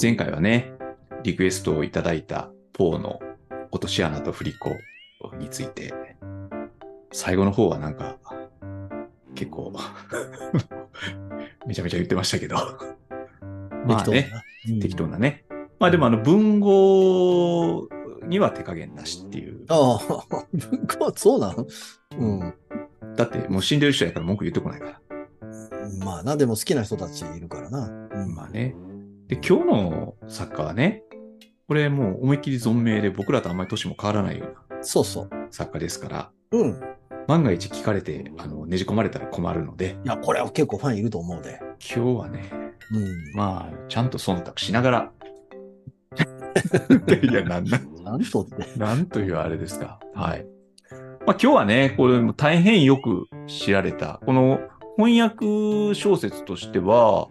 前回はね、リクエストをいただいたポーの落とし穴と振り子について、最後の方はなんか、結構、めちゃめちゃ言ってましたけど。まあね、適当なね。まあでもあの文豪には手加減なしっていう。ああ、文豪、そうなんうん。だってもう死んでる人やから文句言ってこないから。まあな、でも好きな人たちいるからな。うん、まあね。で、今日の作家はね、これもう思いっきり存命で僕らとあんまり年も変わらないようなそうそう。作家ですから、うん。万が一聞かれてあのねじ込まれたら困るので、いや、これは結構ファンいると思うで。今日はね、うん。まあ、ちゃんと忖度しながら。いや、なんなんとって。なんというあれですか。はい。まあ今日はね、これも大変よく知られた、この翻訳小説としては、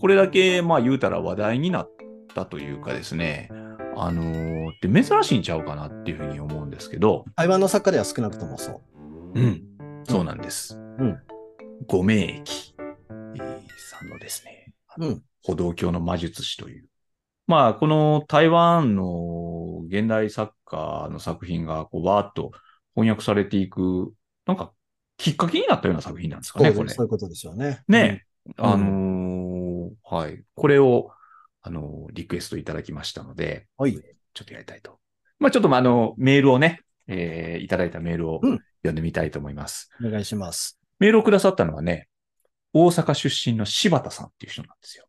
これだけまあ言うたら話題になったというかですね、あのーで珍しいんちゃうかなっていうふうに思うんですけど、台湾の作家では少なくともそう。うん、そうなんです。んご名駅、えーさんのですね、うん。歩道橋の魔術師という。まあ、この台湾の現代作家の作品がこうわーっと翻訳されていく、なんかきっかけになったような作品なんですかね、これ。そういうことですよね。ね、うんあのーはい。これを、あのーリクエストいただきましたので、はい。ちょっとやりたいと。まあ、ちょっとまああの、メールをね、えーいただいたメールをうん読んでみたいと思います。お願いします。メールをくださったのはね、大阪出身の柴田さんっていう人なんですよ。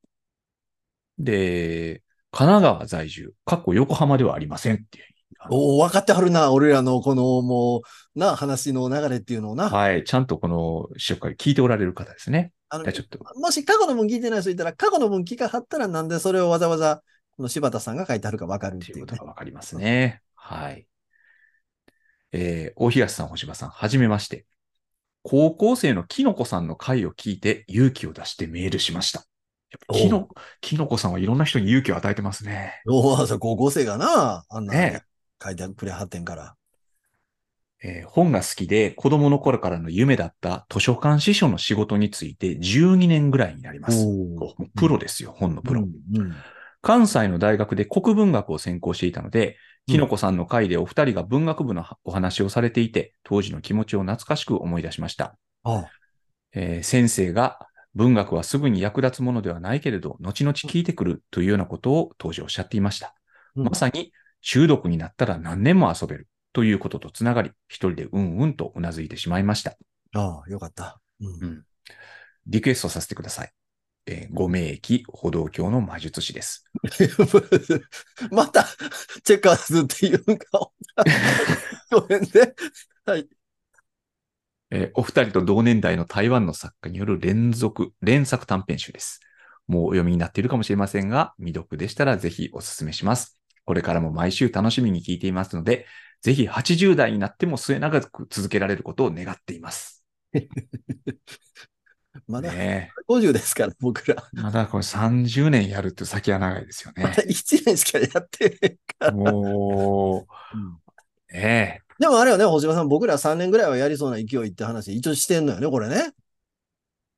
で、神奈川在住、かっこ横浜ではありませんっていう。おお、分かってはるな。俺らのこの、もう、な、話の流れっていうのをな。はい、ちゃんとこの試食会聞いておられる方ですね。あのちょっと、もし過去の文聞いてない人いたら、過去の文聞かはったらなんでそれをわざわざ、この柴田さんが書いてあるか分かるっいうねいうこと。がわかりますね。はい。えー、大東さん、星葉さん、はじめまして。高校生のキノコさんの回を聞いて勇気を出してメールしました。やっぱキノキノコさんはいろんな人に勇気を与えてますね。おお、高校生がな、あんな、ね書いてくれはってんから。えー本が好きで子供の頃からの夢だった図書館司書の仕事について12年ぐらいになります。プロですよ、本のプロ。うんうん関西の大学で国文学を専攻していたので、きのこさんの会でお二人が文学部のお話をされていて、当時の気持ちを懐かしく思い出しました。あえー先生が文学はすぐに役立つものではないけれど、後々聞いてくるというようなことを当時おっしゃっていました。うんまさに中毒になったら何年も遊べるということとつながり、一人でうんうんとうなずいてしまいました。ああ、よかった。うんうんリクエストさせてください。えー、ご名駅歩道橋の魔術師です。また、チェッカーズっていうか、ごめんね。はい。えーお二人と同年代の台湾の作家による連続、連作短編集です。もうお読みになっているかもしれませんが、未読でしたらぜひお勧めします。これからも毎週楽しみに聞いていますので、ぜひ80代になっても末永く続けられることを願っています。まだね50ですから、僕ら。えまだこれ30年やるって先は長いですよねま。だ1年しかやってへんから。もう、ねでもあれよね、星葉さん、僕ら3年ぐらいはやりそうな勢いって話、一応してんのよね、これね。え、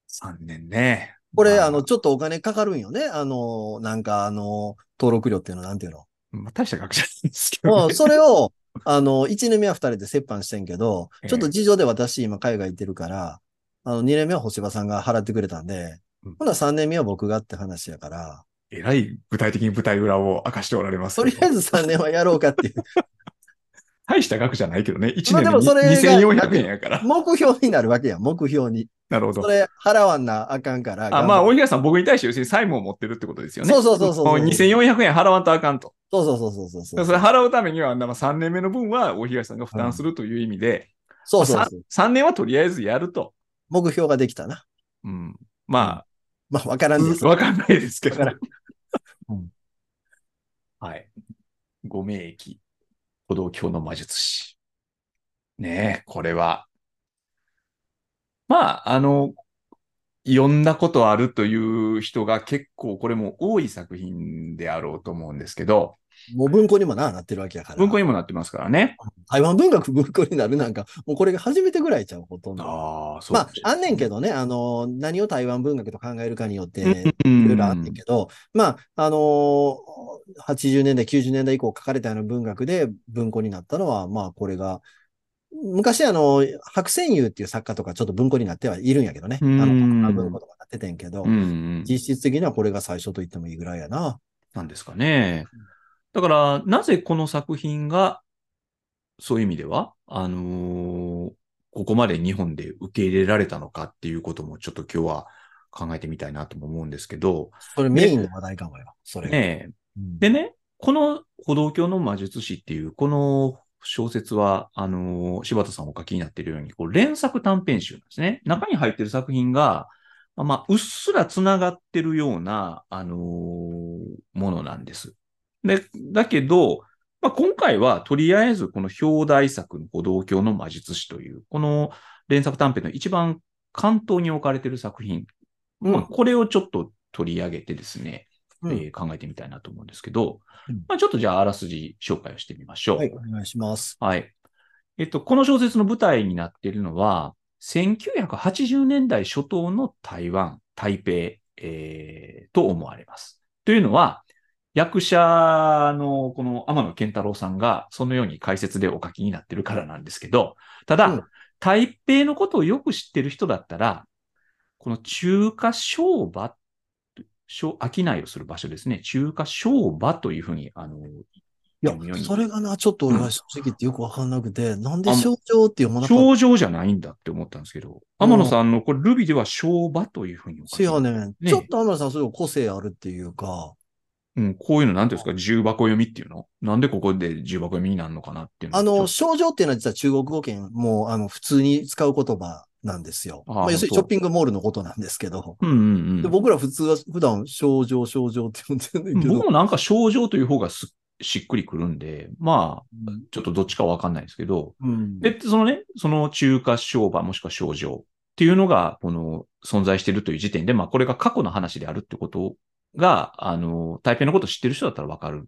3年ね。これ、まあの、ちょっとお金かかるんよね。あの、なんか、あの、登録料っていうの、なんていうの？まあ、大した額じゃないんですけど、ね。それを、あの、1年目は2人で折半してんけどええ、ちょっと事情で私今海外行ってるから、あの、2年目は星葉さんが払ってくれたんでうん、ほな3年目は僕がって話やから、えらい具体的に舞台裏を明かしておられます。とりあえず3年はやろうかっていう、大した額じゃないけどね。1まあ年ででもそれが2400円やから。目標になるわけやん、目標に。なるほどそ。れ払わんなあかんから。あまあ、大東さん、僕に対して要するに債務を持ってるってことですよね。そうそうそうそうも2400円払わんとあかんと。そうそうそうそうそうそう。それ払うためには、まあ3年目の分は大東さんが負担するという意味で、そうそうそう。3, 年はとりあえずやると。目標ができたな。うん、ままあ、わからあ、んです。わかんないですけど。うんはい。ご名駅、歩道橋の魔術師。ねえ、これは。まあ、あの、読んだことあるという人が結構これも多い作品であろうと思うんですけど、もう文庫にもな、なってるわけやから。文庫にもなってますからね。台湾文学文庫になるなんか、もうこれが初めてぐらいちゃう、ほとんど。ああ、そうまああんねんけどね、あの、何を台湾文学と考えるかによって、うんいろいろあんねんけど、まあ、あのー80年代、90年代以降書かれたような文学で文庫になったのは、まあ、これが、昔、あの、白泉遊っていう作家とかちょっと文庫になってはいるんやけどね。あうんの、文庫とかなっててんけど。実質的にはこれが最初と言ってもいいぐらいやな。なんですかね。だから、なぜこの作品が、そういう意味では、あのーここまで日本で受け入れられたのかっていうこともちょっと今日は考えてみたいなとも思うんですけど、それメインの話題かもよ。それが。ねえうんでね、この歩道橋の魔術師っていう、この小説は、あのー柴田さんお書きになっているように、こう連作短編集なんですね。中に入ってる作品が、まあまあ、うっすら繋がってるような、あのーものなんです。で、だけど、まあ、今回はとりあえずこの表題作の歩道橋の魔術師という、この連作短編の一番関東に置かれている作品、うんまあ、これをちょっと取り上げてですね、うんえー考えてみたいなと思うんですけど、うんまあ、ちょっとじゃああらすじ紹介をしてみましょう。はい、お願いします。はい。えっと、この小説の舞台になっているのは、1980年代初頭の台湾、台北、えーと思われます。というのは、役者のこの天野健太郎さんがそのように解説でお書きになってるからなんですけど、ただ、うん台北のことをよく知ってる人だったら、この中華商場、商商いをする場所ですね。中華商場というふうに、あの、いやそれがな、ちょっと俺は正直言ってよくわかんなくて、なんで症状って読まなかった症状じゃないんだって思ったんですけど、天野さんのこれ、ルビでは商場というふうにせやねん。ねちょっと天野さん、それ個性あるっていうか、うん、こういうのなんていうんですか、重箱読みっていうの？なんでここで重箱読みになるのかなっていうのあの、症状っていうのは実は中国語圏もう、あの、普通に使う言葉なんですよ。あーまあ、要するにショッピングモールのことなんですけど。とうんうんうん。で僕ら普通は普段症状、症状って呼んでるんだけど。僕もなんか症状という方がすしっくりくるんで、まあ、ちょっとどっちかわかんないですけど、うん。で、そのね、その中華商場もしくは症状っていうのが、この存在しているという時点で、まあこれが過去の話であるってことが、あの、台北のことを知ってる人だったらわかるん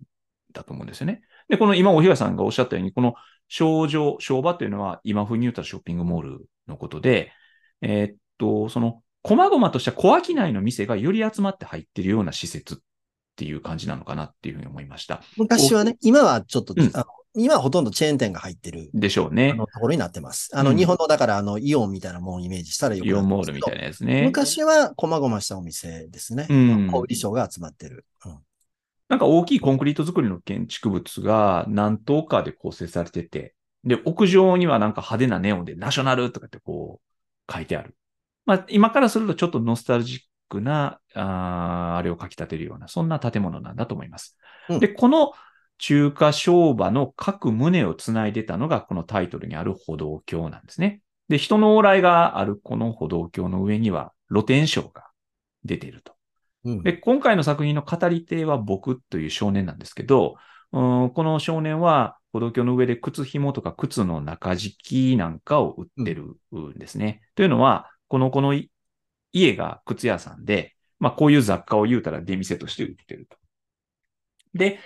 だと思うんですよね。で、この今、お東さんがおっしゃったように、この商場、商場っていうのは今風に言ったらショッピングモールのことで、えーっと、その、細々とした小商いの店がより集まって入ってるような施設っていう感じなのかなっていうふうに思いました。昔はね、今はちょっと、うんあの今はほとんどチェーン店が入ってる。でしょうねあ。のところになってます。あの、うん日本の、だから、あの、イオンみたいなものをイメージしたらよくイオンモールみたいな。なやつね。昔は、細々したお店ですね。うん小売商が集まってる。うんなんか大きいコンクリート作りの建築物が何棟かで構成されてて、で、屋上にはなんか派手なネオンでナショナルとかってこう書いてある。まあ今からするとちょっとノスタルジックな、あーあれを書き立てるような、そんな建物なんだと思います。うんで、この中華商場の各棟をつないでたのがこのタイトルにある歩道橋なんですね。で、人の往来があるこの歩道橋の上には露天商が出ていると。うんで、今回の作品の語り手は僕という少年なんですけど、うんこの少年は歩道橋の上で靴紐とか靴の中敷きなんかを売ってるんですね。というのは、この、このい家が靴屋さんで、まあこういう雑貨を言うたら出店として売ってると。で、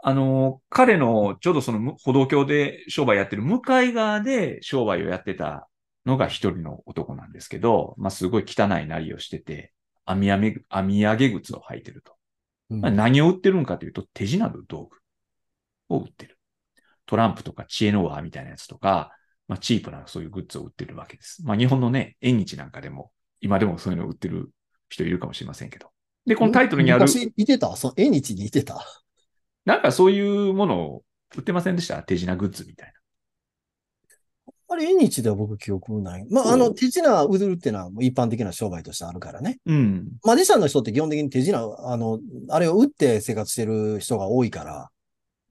あの、彼のちょうどそのむ歩道橋で商売やってる向かい側で商売をやってたのが一人の男なんですけど、まあすごい汚いなりをしてて、網やめ、網上げ靴を履いてると。うんまあ、何を売ってるんかというと、手品の道具を売ってる。トランプとか知恵の輪みたいなやつとか、まあ、チープなそういうグッズを売ってるわけです。まあ、日本のね、縁日なんかでも、今でもそういうのを売ってる人いるかもしれませんけど。で、このタイトルにある、昔いてた？その縁日にいてた？なんかそういうものを売ってませんでした？手品グッズみたいあれ、縁日では僕記憶ない。まあ、あの、手品売るっていうのは一般的な商売としてあるからね。な。うん。マジシャンの人って基本的に手品、あの、あれを打って生活してる人が多いから、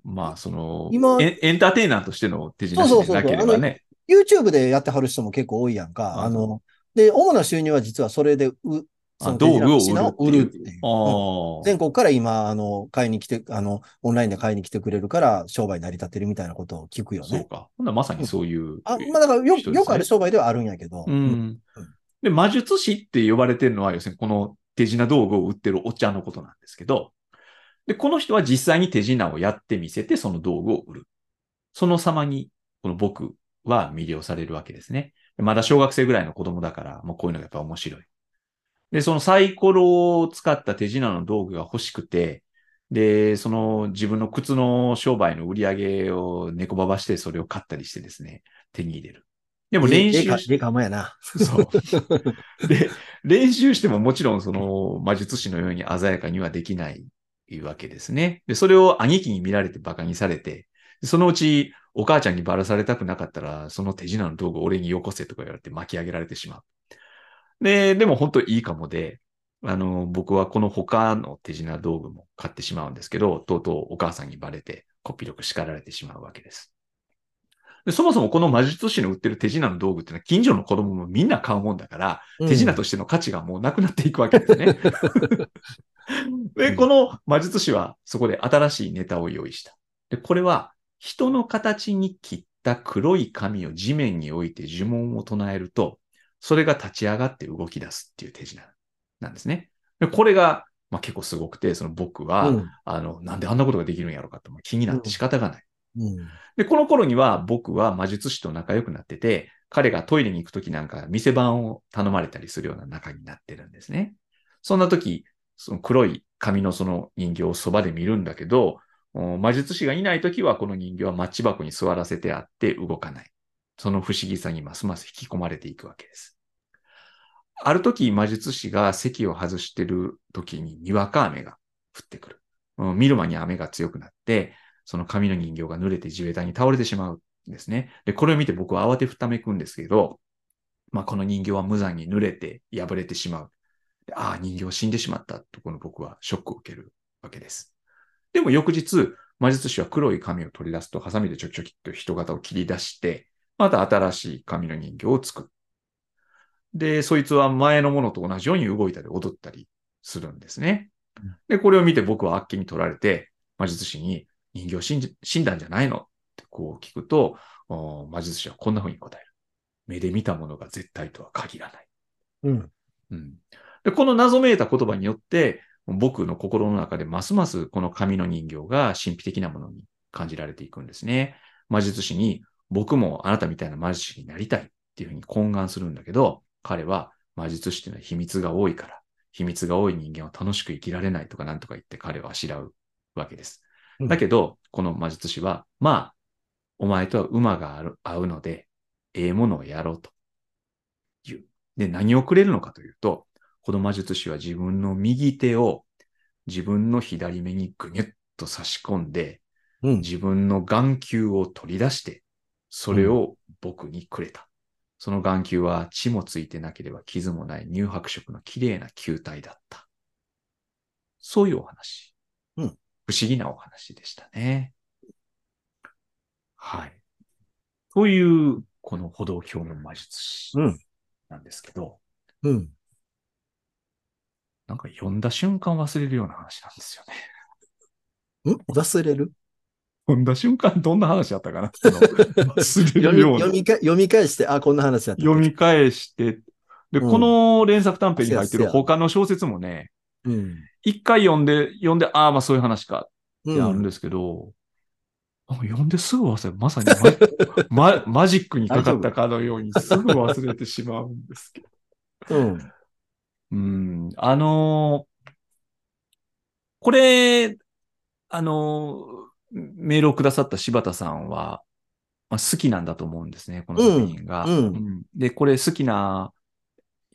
まあ、その今エン、エンターテイナーとしての手品師でなければね。YouTube でやってはる人も結構多いやんか。ああの、で、主な収入は実はそれで、う、そあの道具を売るっていう。全国から今、あの、買いに来て、あの、オンラインで買いに来てくれるから、商売成り立ってるみたいなことを聞くよね。そうか。ほんならまさにそういう。あ、まあだからよ、よくある商売ではあるんやけど。うん。で、魔術師って呼ばれてるのは、要するにこの手品道具を売ってるおっちゃんのことなんですけど、で、この人は実際に手品をやってみせて、その道具を売る。その様に、この僕は魅了されるわけですね。まだ小学生ぐらいの子供だから、もうこういうのがやっぱ面白い。で、そのサイコロを使った手品の道具が欲しくて、で、その自分の靴の商売の売り上げを猫ばばしてそれを買ったりしてですね、手に入れる。でも練習しでかもやな。そう。で、練習してももちろんその魔術師のように鮮やかにはできないわけですね。で、それを兄貴に見られて馬鹿にされて、そのうちお母ちゃんにばらされたくなかったら、その手品の道具を俺によこせとか言われて巻き上げられてしまう。で、でも本当いいかもで、あの、僕はこの他の手品道具も買ってしまうんですけど、とうとうお母さんにバレて、こっぴどく叱られてしまうわけです。でそもそもこの魔術師の売ってる手品の道具ってのは近所の子供もみんな買うもんだから、手品としての価値がもうなくなっていくわけですね。で、この魔術師はそこで新しいネタを用意した。で、これは人の形に切った黒い紙を地面に置いて呪文を唱えると、それが立ち上がって動き出すっていう手品なんですね。でこれが、まあ、結構すごくて、その僕は、うんあの、なんであんなことができるんやろうかってもう気になって仕方がない。うん。で、この頃には僕は魔術師と仲良くなってて、彼がトイレに行くときなんか店番を頼まれたりするような仲になってるんですね。そんな時、その黒い紙のその人形をそばで見るんだけど、お魔術師がいない時はこの人形はマッチ箱に座らせてあって動かない。その不思議さにますます引き込まれていくわけです。ある時魔術師が席を外してる時ににわか雨が降ってくる。うん見る間に雨が強くなって、その紙の人形が濡れて地べたに倒れてしまうんですね。で、これを見て僕は慌てふためくんですけど、まあ、この人形は無残に濡れて破れてしまう。ああ、人形死んでしまったとこの僕はショックを受けるわけです。でも翌日、魔術師は黒い紙を取り出すと、ハサミでちょきちょきっと人型を切り出して、また新しい紙の人形を作る。で、そいつは前のものと同じように動いたり踊ったりするんですね。で、これを見て僕はあっけに取られて、魔術師に人形死んじ死んだんじゃないの？ってこう聞くと、お魔術師はこんな風に答える。目で見たものが絶対とは限らない。うん。うん、でこの謎めいた言葉によって、僕の心の中でますますこの紙の人形が神秘的なものに感じられていくんですね。魔術師に僕もあなたみたいな魔術師になりたいっていうふうに懇願するんだけど、彼は魔術師っていうのは秘密が多いから、秘密が多い人間は楽しく生きられないとかなんとか言って彼はあしらうわけです。うんだけど、この魔術師は、まあ、お前とは馬がある合うので、ええものをやろうと言う。で、何をくれるのかというと、この魔術師は自分の右手を自分の左目にぐにゅっと差し込んで、うん。自分の眼球を取り出して、それを僕にくれた。その眼球は血もついてなければ傷もない乳白色の綺麗な球体だった。そういうお話。うん不思議なお話でしたね。はい。という、この歩道橋の魔術師うんなんですけど、うん。なんか読んだ瞬間忘れるような話なんですよね。ん？忘れる？読んだ瞬間どんな話だったかな読み るような読。みか読み返して、あ、こんな話だった。読み返して、で、うんこの連作短編に入ってる他の小説もね、うん。一回読んで、読んで、ああ、まあそういう話かってあるんうん。ですけど、なんか読んですぐ忘れる。まさにマ ママジックにかかったかのようにすぐ忘れてしまうんですけど。うん。うん、あのーこれ、あのーメールをくださった柴田さんは、まあ、好きなんだと思うんですね、この作品が。うんうんで、これ好きな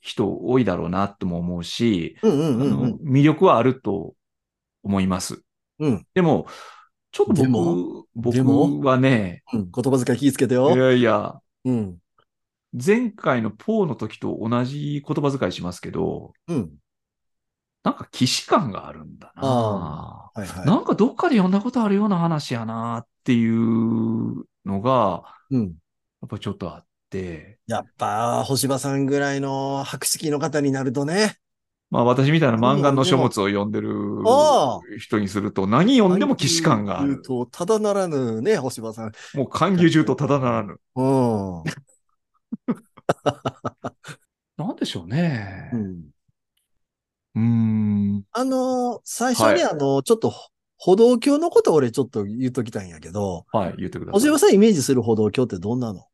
人多いだろうなとも思うし。魅力はあると思います。うん。でも、ちょっと僕、僕はね、うん。言葉遣い気ぃつけていよ。やいや、うん。前回のポーの時と同じ言葉遣いしますけど、うん。なんか既視感があるんだな。はいはい。なんかどっかで読んだことあるような話やなっていうのが、うん。やっぱちょっとあって、やっぱ、星葉さんぐらいの博識の方になるとね。まあ私みたいな漫画の書物を読んでる人にすると何読んでも既視感がある。と、ただならぬね、星葉さん。もう歓迎中とただならぬ。うん。なんでしょうねう。んうーん。あの、最初にはあの、ちょっと歩道橋のこと俺ちょっと言っときたいんやけど、はい、言ってくだおじさい。ばさんイメージする歩道橋ってどんなの？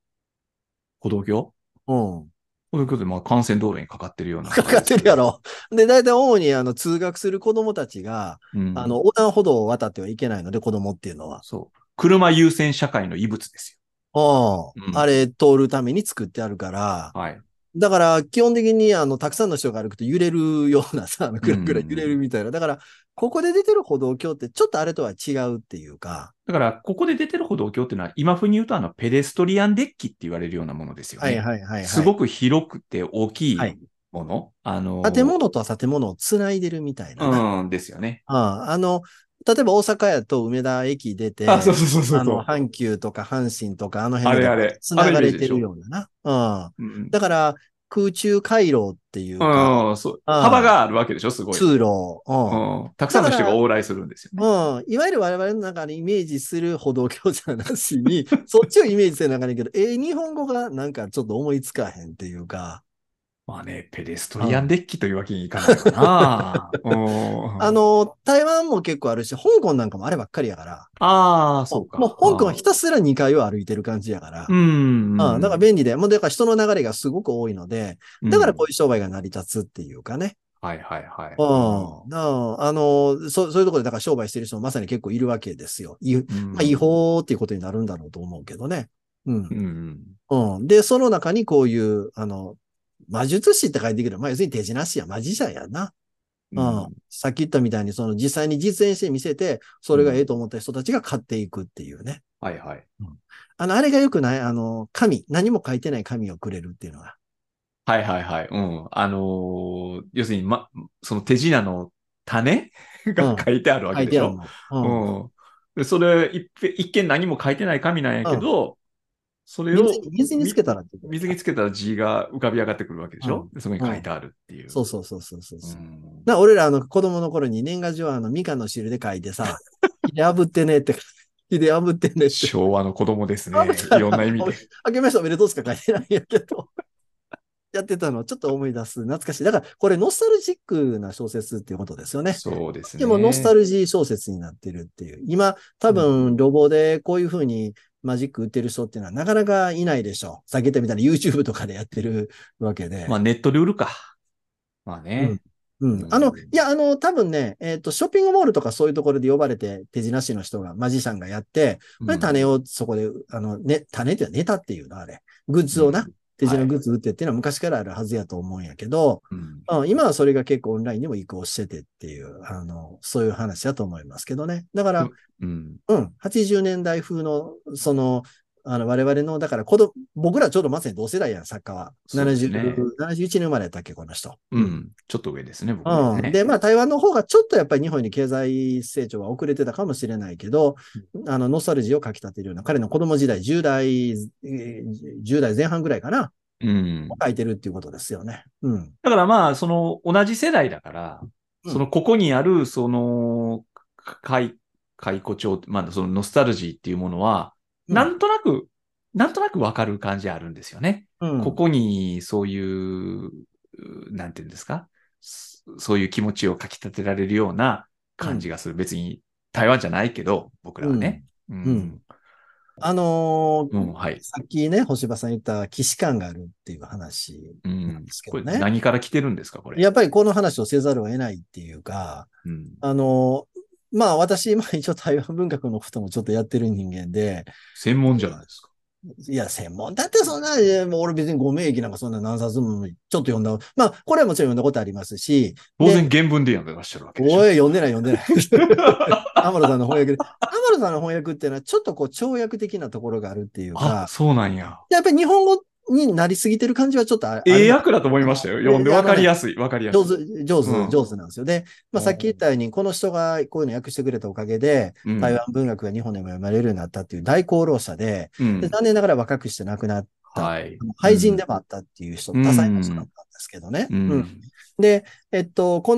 歩道橋？うん。歩道橋ってまあ幹線道路にかかってるような。かかってるや。ろ。で、大体主にあの通学する子供たちが、うん。あの、横断歩道を渡ってはいけないので、子供っていうのは。そう。車優先社会の異物ですうん。うんあれ通るために作ってあるから、よ。はい。だから基本的にあの、たくさんの人が歩くと揺れるようなさ、あの、くらくら揺れるみたいな。だから、ここで出てる歩道橋ってちょっとあれとは違うっていうか、だから、ここで出てる歩道橋っていうのは、今風に言うと、あの、ペデストリアンデッキって言われるようなものですよね。はいはいはい、はい。すごく広くて大きいはいもの。あの、建物と建物をつないでるみたいなな。うん、ですよね。ああの、例えば大阪やと梅田駅出て、あ、そうそうそうそうあの、阪急とか阪神とかあの辺であれあれつながれてるようなな。うん。うんだから、空中回廊っていうか、うん、そう。幅があるわけでしょ、すごい。通路、うん。うん。たくさんの人が往来するんですよね。うん。いわゆる我々の中でイメージする歩道橋じゃなしに、そっちをイメージせなあかんねんけど、ええ日本語がなんかちょっと思いつかへんっていうか、まあね、ペデストリアンデッキというわけにいかないかな。うんあ、の、台湾も結構あるし、香港なんかもあればっかりやから、ああ、そうか。もう香港はひたすら2階を歩いてる感じやから、うん。うん、だから便利で、もうだから人の流れがすごく多いので、だからこうういう商売が成り立つっていうかね。ん。はいはいはい。うん。うんあの、そそういうところでだから商売してる人もまさに結構いるわけですよ。いうんまあ、違法っていうことになるんだろうと思うけどね。うんう。ん。うん。で、その中にこういう、あの、魔術師って書いてくる。まあ、要するに手品師やマジシャンやな。うん。さっき言ったみたいに、その実際に実演して見せて、それがええと思った人たちが買っていくっていうね。はいはい。あの、あれが良くない？あの、紙。何も書いてない紙をくれるっていうのが。はいはいはい。うん。あのー要するに、ま、その手品の種が書いてあるわ書いてあるけでしょ。の。うん。うん。で、それ、一ぺ一見何も書いてない紙なんやけど、それを水につけたら水につけたら字が浮かび上がってくるわけでしょ、うんでそこに書いてあるっていう。そうそうそうそうそう。ううんな俺らあの子供の頃に年賀状はあのみかんの汁で書いてさ、火で炙ってねって、火で炙ってねって。昭和の子供ですね。あいろんな意味で。あけましておめでとうしか書いてないんやけど。やってたのをちょっと思い出す。懐かしい。だから、これノスタルジックな小説っていうことですよね。そうですね。でもノスタルジー小説になってるっていう。今、多分、ロボでこういう風にマジック売ってる人っていうのはなかなかいないでしょう。さっき言ったみたいに YouTube とかでやってるわけで。まあネットで売るか。まあね。うん。あの、いや、あの、多分ね、えっ、と、ショッピングモールとかそういうところで呼ばれて、手品師の人が、マジシャンがやって、それ種をそこで、あの、ね、種っていうのはネタっていうの、あれ。グッズをな、手品グッズ売ってっていうのは昔からあるはずやと思うんやけど、うんうん今はそれが結構オンラインにも移行しててっていう、あの、そういう話だと思いますけどね。だから、うん。うん、80年代風の、その、あの、我々の、だから、子供、僕らちょうどまさに同世代やん、作家は。そうですね70 71年生まれやったっけ、この人。うん。ちょっと上ですね、僕はね。うん。で、まあ、台湾の方がちょっとやっぱり日本に経済成長は遅れてたかもしれないけど、あの、ノスタルジーをかき立てるような、彼の子供時代、10代、えー10代前半ぐらいかな、うん。書いてるっていうことですよね。うん。だからまあ、その、同じ世代だから、うんその、ここにある、その、解、解雇帳、まあ、そのノスタルジーっていうものは、うんなんとなく、なんとなくわかる感じあるんですよね。うん。ここに、そういう、なんていうんですか？そそういう気持ちをかき立てられるような感じがする。別に、台湾じゃないけど、僕らはね。うん。うんあのーうん、はい。さっきね、星葉さん言った既視感があるっていう話うなんんです。けこれどね。何から来てるんですか、これ。やっぱりこの話をせざるを得ないっていうか、うん。あのーまあ私、まあ一応台湾文学のこともちょっとやってる人間で、専門じゃないですか。いや、専門だってそんな、俺別にご名義なんかそんな何冊もちょっと読んだ。まあ、これはもちろん読んだことありますし、当然原文で読んでらっしゃるわけでしょ。おい、読んでない読んでない。アマロさんの翻訳で。アマロさんの翻訳っていうのはちょっとこう跳躍的なところがあるっていうあ、か、そうなんや。やっぱり日本語になりすぎてる感じはちょっとある。ええ役だと思いましたよ。読んでわかりやすい、わかりやすい。上手、上手、うん上手なんですよ。で、まあ、さっき言ったように、この人がこういうの訳してくれたおかげで、うん台湾文学が日本でも読まれるようになったっていう大功労者で、うんで残念ながら若くして亡くなった、はい。廃人でもあったっていう人、うん多彩な人だったんですけどね。ううんん。で、えっと、こ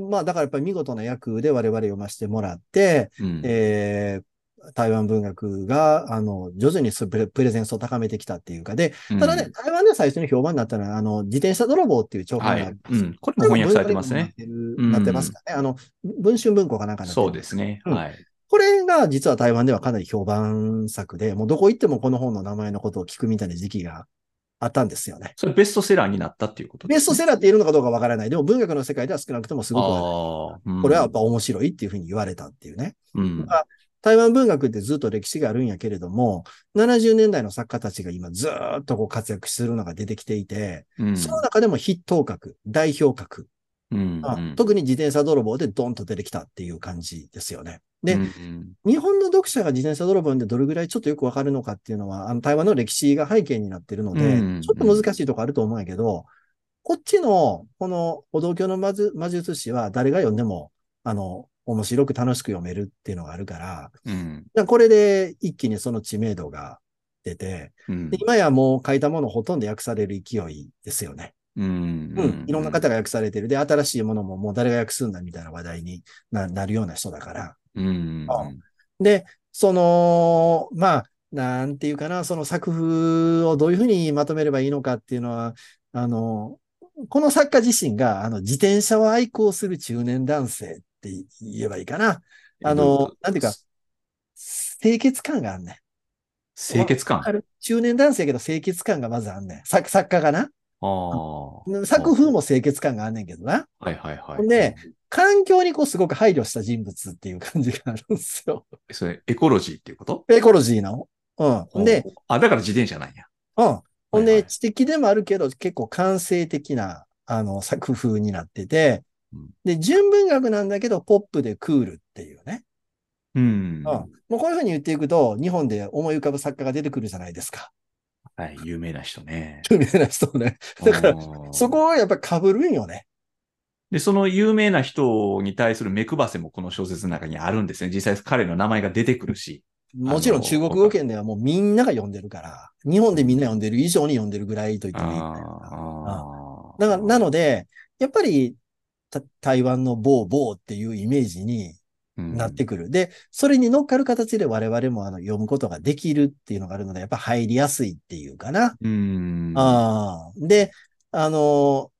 の、まあ、だからやっぱり見事な役で我々読ませてもらって、うんえー台湾文学が、あの、徐々にプレプレゼンスを高めてきたっていうか、で、うんただね、台湾で最初に評判になったのは、あの、自転車泥棒っていう長編はいがあるん。ですようん。これも翻訳されてますね。なってますかね。あの、文春文庫かなんかになそうですね。うんはい。これが実は台湾ではかなり評判作で、もうどこ行ってもこの本の名前のことを聞くみたいな時期があったんですよね。それベストセラーになったっていうことベストセラーって言えるのかどうかわからない。でも文学の世界では少なくともすごくうんこれはやっぱ面白いっていうふうに言われたっていうね。うん。台湾文学ってずっと歴史があるんやけれども、70年代の作家たちが今ずーっとこう活躍するのが出てきていて、うんその中でも筆頭格、代表格、うんあ特に自転車泥棒でドンと出てきたっていう感じですよね。でうんうん。日本の読者が自転車泥棒でどれぐらいちょっとよくわかるのかっていうのは、あの台湾の歴史が背景になってるので、うんちょっと難しいとこあると思うんやけど、こっちの、この歩道橋の魔術魔術師は誰が読んでも、あの、面白く楽しく読めるっていうのがあるから、うんだからこれで一気にその知名度が出て、うんで今やもう書いたものほとんど訳される勢いですよね。うんうん。いろんな方が訳されてる。で、新しいものももう誰が訳すんだみたいな話題にななるような人だから。うんあで、その、まあ、なんていうかな、その作風をどういうふうにまとめればいいのかっていうのは、あの、この作家自身が、あの、自転車を愛好する中年男性って言えばいいかな。あの、なんていうか、清潔感があんねん。清潔感？あある？中年男性やけど清潔感がまずあんねん。作作家がな。あー。作風も清潔感があんねんけどな。はいはいはい。で、環境にこうすごく配慮した人物っていう感じがあるんですよ。それ、エコロジーっていうこと？エコロジーの。うん。で、、あ、だから自転車なんや。うん。ほんで、知的でもあるけど、結構感性的な、あの、作風になっててうん、で、純文学なんだけど、ポップでクールっていうね。うんうん。。もうこういうふうに言っていくと、日本で思い浮かぶ作家が出てくるじゃないですか。はい、有名な人ね。有名な人ね。だからそこをやっぱ被るんよね。で、その有名な人に対する目配せもこの小説の中にあるんですね。実際彼の名前が出てくるし。もちろん中国語圏ではもうみんなが読んでるから、日本でみんな読んでる以上に読んでるぐらいと言ってもいいだから。あーだから、なので、やっぱり、た台湾の某某っていうイメージになってくる。で、それに乗っかる形で我々もあの読むことができるっていうのがあるので、やっぱ入りやすいっていうかな。うん。ああ。で、あの、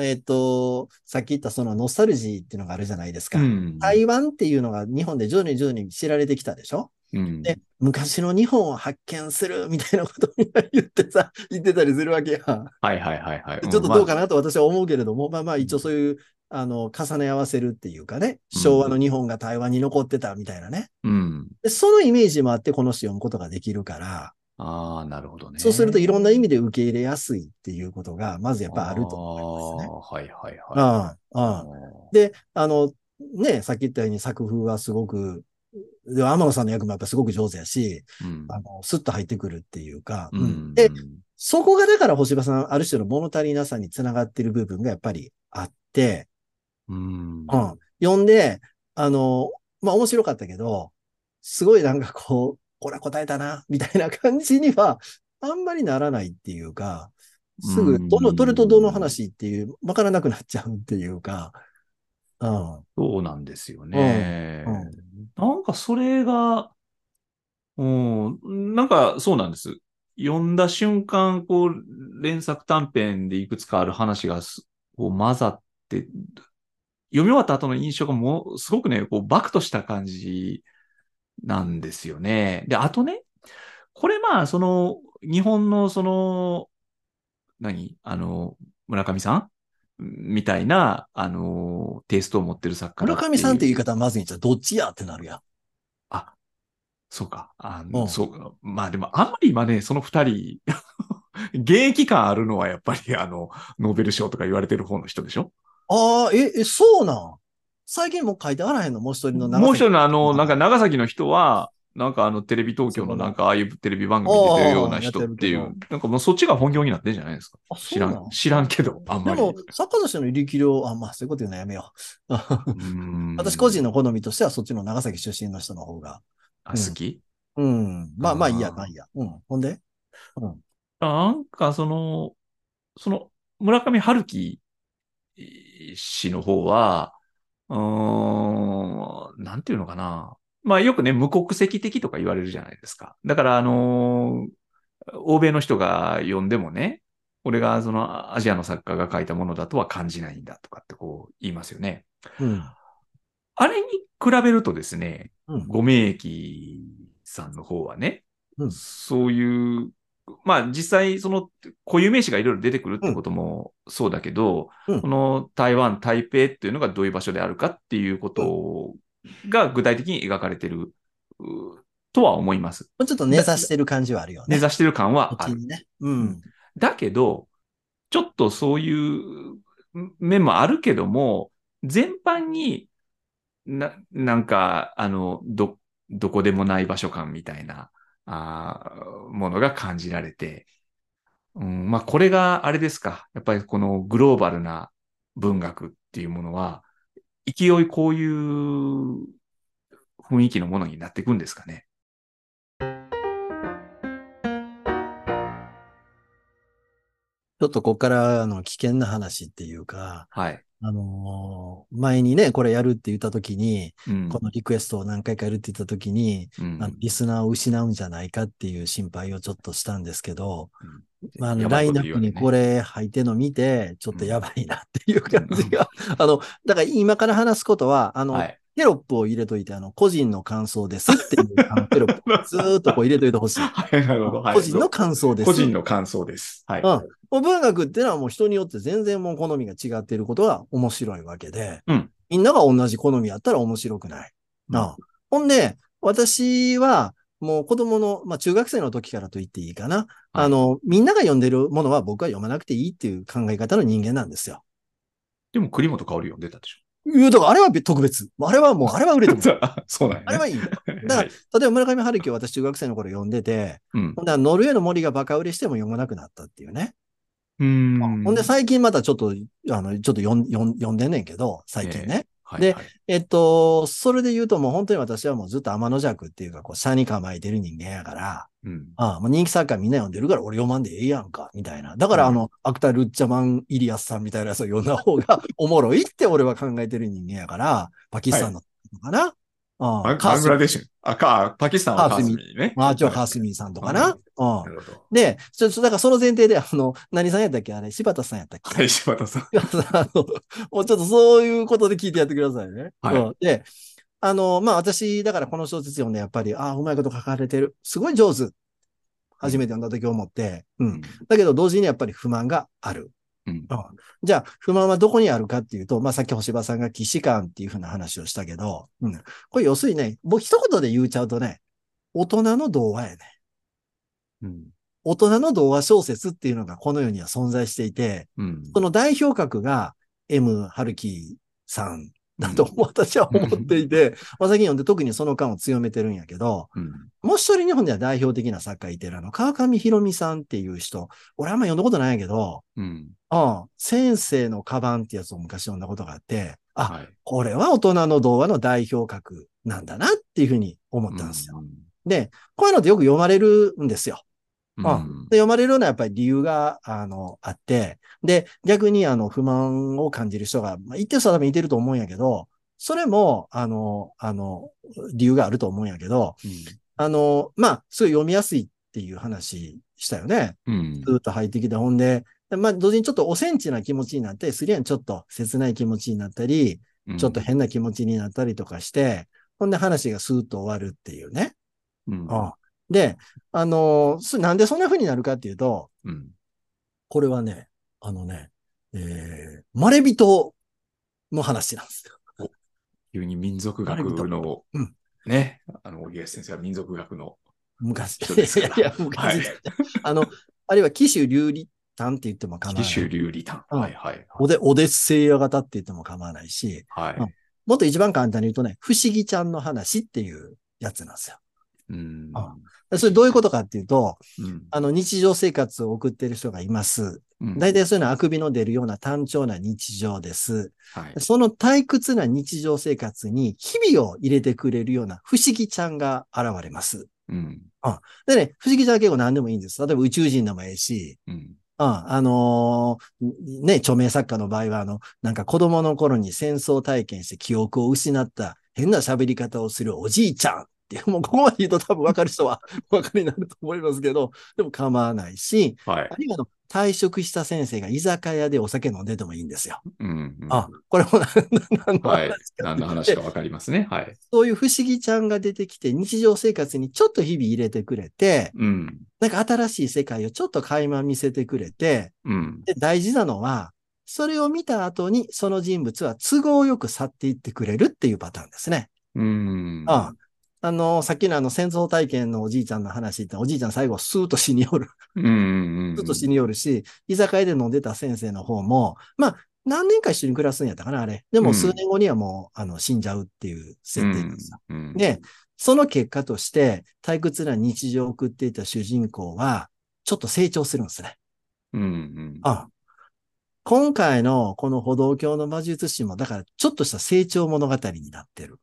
えっ、と、さっき言ったそのノスタルジーっていうのがあるじゃないですか。うん。台湾っていうのが日本で徐々に徐々に知られてきたでしょうん。で、昔の日本を発見するみたいなことを言ってさ、言ってたりするわけやん。はいはいはいはい。ちょっとどうかな、なと私は思うけれども、まあまあ一応そういう、あの、重ね合わせるっていうかね、昭和の日本が台湾に残ってたみたいなね。うん。でそのイメージもあってこの詩読むことができるから、ああ、なるほどね。そうするといろんな意味で受け入れやすいっていうことが、まずやっぱあると思いますね。あーはいはいはい。ああ、で、あの、ね、さっき言ったように作風はすごく、で、天野さんの役もやっぱすごく上手やし、ーうんあの、スッと入ってくるっていうか、ううんん。で、そこがだから星葉さん、ある種の物足りなさにつながってる部分がやっぱりあって、うん。うん。読んで、あの、まあ面白かったけど、すごいなんかこう、これ答えたな、みたいな感じには、あんまりならないっていうか、すぐ、どの、うんどれとどの話っていう、わからなくなっちゃうっていうか、うん。そうなんですよね。うんうなんかそれが、うん、なんかそうなんです。読んだ瞬間、こう、連作短編でいくつかある話がすこう混ざって、読み終わった後の印象がもう、すごくね、こう、バクとした感じなんですよね。で、あとね、これまあ、その、日本のその、何？あの、村上さん？みたいな、あの、テイストを持ってる作家だ村上さんって言い方はまずいんじゃどっちや？ってなるやん。あ、そうか。あうんそう。まあでも、あんまり今ね、その二人、現役感あるのはやっぱりあの、ノーベル賞とか言われてる方の人でしょ？ああ、え、え、そうなん？最近もう書いてあらへんの？もう一人の長崎もう一人のあの、うんなんか長崎の人は、なんかあの、テレビ東京のなんかああいうテレビ番組に出てるような人っていう、なんかもうそっちが本業になってんじゃないですか。あ、知らん、知らんけど、あんまり。でも、作家としての力量、あ、まあそういうこと言うのやめよう。うん私個人の好みとしてはそっちの長崎出身の人の方が。あ、好き？うん。まあまあいいや、まあいいや。うん。ほんで？うん。なんかその、その、村上春樹氏の方は、うーん、なんていうのかな。まあよくね、無国籍的とか言われるじゃないですか。だから、あのー欧米の人が読んでもね、俺がそのアジアの作家が書いたものだとは感じないんだとかってこう言いますよね。うん。あれに比べるとですね、うん。ご名駅さんの方はね、うんそういう、まあ実際その固有名詞がいろいろ出てくるってこともそうだけど、うんこの台湾、台北っていうのがどういう場所であるかっていうことが具体的に描かれてるうとは思います。ちょっと根ざしてる感じはあるよね。根ざしてる感はある。ね。うん。だけど、ちょっとそういう面もあるけども、全般にな、なんか、あの、ど、どこでもない場所感みたいな、あーものが感じられて、うん、まあ、これがあれですか。やっぱりこのグローバルな文学っていうものは、勢いこういう雰囲気のものになっていくんですかね。ちょっとここからあの危険な話っていうか、はい。あのー前にね、これやるって言った時に、うん。このリクエストを何回かやるって言った時に、うん。あのリスナーを失うんじゃないかっていう心配をちょっとしたんですけど、まあ、ラインナップにこれ入ってんの見て、ちょっとやばいなっていう感じが、あの、だから今から話すことは、あの、はい。テロップを入れといて、あの、個人の感想ですっていうあの テロップをずーっとこう入れといてほしい。はい、なるほど。はい個人の感想です。個人の感想です。はい。うん。もう文学っていうのはもう人によって全然もう好みが違っていることが面白いわけで、うんみんなが同じ好みやったら面白くない。うんああほんで、私はもう子供の、まあ中学生の時からと言っていいかな。あの、みんなが読んでるものは僕は読まなくていいっていう考え方の人間なんですよ。でも栗本香織読んでたでしいや、だからあれは特別。あれはもう、あれは売れてょも。そうなんや、ね。あれはいいよ。らはい。例えば村上春樹を私中学生の頃読んでて、うん。ほんで、ノルウェーの森がバカ売れしても読まなくなったっていうね。うーん。ほんで、最近またちょっと、あの、ちょっと読ん読ん読んでんねんけど、最近ね。ではいはいえっと、それで言うともう本当に私はもうずっと天の弱っていうか、こう、下に構えてる人間やから、うん。ああ、もう人気作家みんな読んでるから俺読まんでええやんか、みたいな。だからうんあの、アクター・ルッチャマン・イリアスさんみたいなやつを読んだ方がおもろいって俺は考えてる人間やから、パキスタンのかな、あバンあカースバングラデシュ。あ、か、パキスタンはカースミーね。まあ、一応カースミーさんとかな。うんなるほど。で、ちょっと、だからその前提で、あの、何さんやったっけ？あれ、柴田さんやったっけ？はい、柴田さん。あの、もうちょっとそういうことで聞いてやってくださいね。はいうんで、あの、まあ、私、だからこの小説読んで、やっぱり、ああ、うまいこと書かれてる。すごい上手。初めて読んだ時思って。うん。だけど、同時にやっぱり不満がある。うん。じゃあ、不満はどこにあるかっていうと、まあ、さっき星葉さんが既視感っていうふうな話をしたけど、うん。これ要するにね、僕一言で言うちゃうとね、大人の童話やね。うん。大人の童話小説っていうのがこの世には存在していて、うん。その代表格が M. 春樹さん だと私は思っていて、まあ最近読んで特にその感を強めてるんやけど、うん。もう一人日本では代表的な作家いてるあの、川上博美さんっていう人、俺あんま読んだことないんやけど、うん。うん、先生のカバンってやつを昔読んだことがあって、あ、はい。ここれは大人の童話の代表格なんだなっていうふうに思ったんですよ。で、こういうのってよく読まれるんですよ。うん。で、読まれるのはやっぱり理由が、あの、あって、で、逆にあの、不満を感じる人が、まあ、一定数は多分いてると思うんやけど、それも、あの、あの、理由があると思うんやけど、あの、まあ、すごい読みやすいっていう話したよね。うん。ずっと入ってきて、ほんで、まあ、同時にちょっとおセンチな気持ちになって、すりゃんちょっと切ない気持ちになったり、うん。ちょっと変な気持ちになったりとかして、ほんで話がスーッと終わるっていうね。うん。うんで、あのそなんでそんな風になるかっていうと、うん。これはね、あのね、えー、まれびとの話なんですよ。急に民族学のうん、ね、あの、小木先生は民族学の、昔。ですかいや いや、昔。はいあの、あるいは騎手流理丹って言っても構わない。騎手流理丹。うんはいはい。オデ、オデッセイア型って言っても構わないし、はい。もっと一番簡単に言うとね、不思議ちゃんの話っていうやつなんですよ。うん。それどういうことかっていうと、うん。あの日常生活を送っている人がいます。うん大体そういうのはあくびの出るような単調な日常です。はい。その退屈な日常生活に日々を入れてくれるような不思議ちゃんが現れます。うん。でね、不思議ちゃんは結構何でもいいんです。例えば宇宙人でもええし、うん。うん、あのーね、著名作家の場合は、あの、なんか子供の頃に戦争体験して記憶を失った変な喋り方をするおじいちゃんって、もうここまで言うと多分分かる人は 分かりになると思いますけど、でも構わないし、はいあ。るいはあの退職した先生が居酒屋でお酒飲んでてもいいんですよ。うんうんあ、これもな何のはい話か。何の話かわかりますね。はい。そういう不思議ちゃんが出てきて、日常生活にちょっと日々入れてくれて、うん。なんか新しい世界をちょっと垣間見せてくれて、うん。で、大事なのは、それを見た後にその人物は都合よく去っていってくれるっていうパターンですね。うん。あああの、さっきのあの戦争体験のおじいちゃんの話って、おじいちゃん最後スーッと死による。うんうんうん。スーッと死によるし、居酒屋で飲んでた先生の方も、まあ、何年か一緒に暮らすんやったかな、あれ。でうんも数年後にはもう、あの、死んじゃうっていう設定ですよ。うん。で、その結果として、退屈な日常を送っていた主人公は、ちょっと成長するんですね。うんうん。あ今回のこの歩道橋の魔術師も、だからちょっとした成長物語になってる。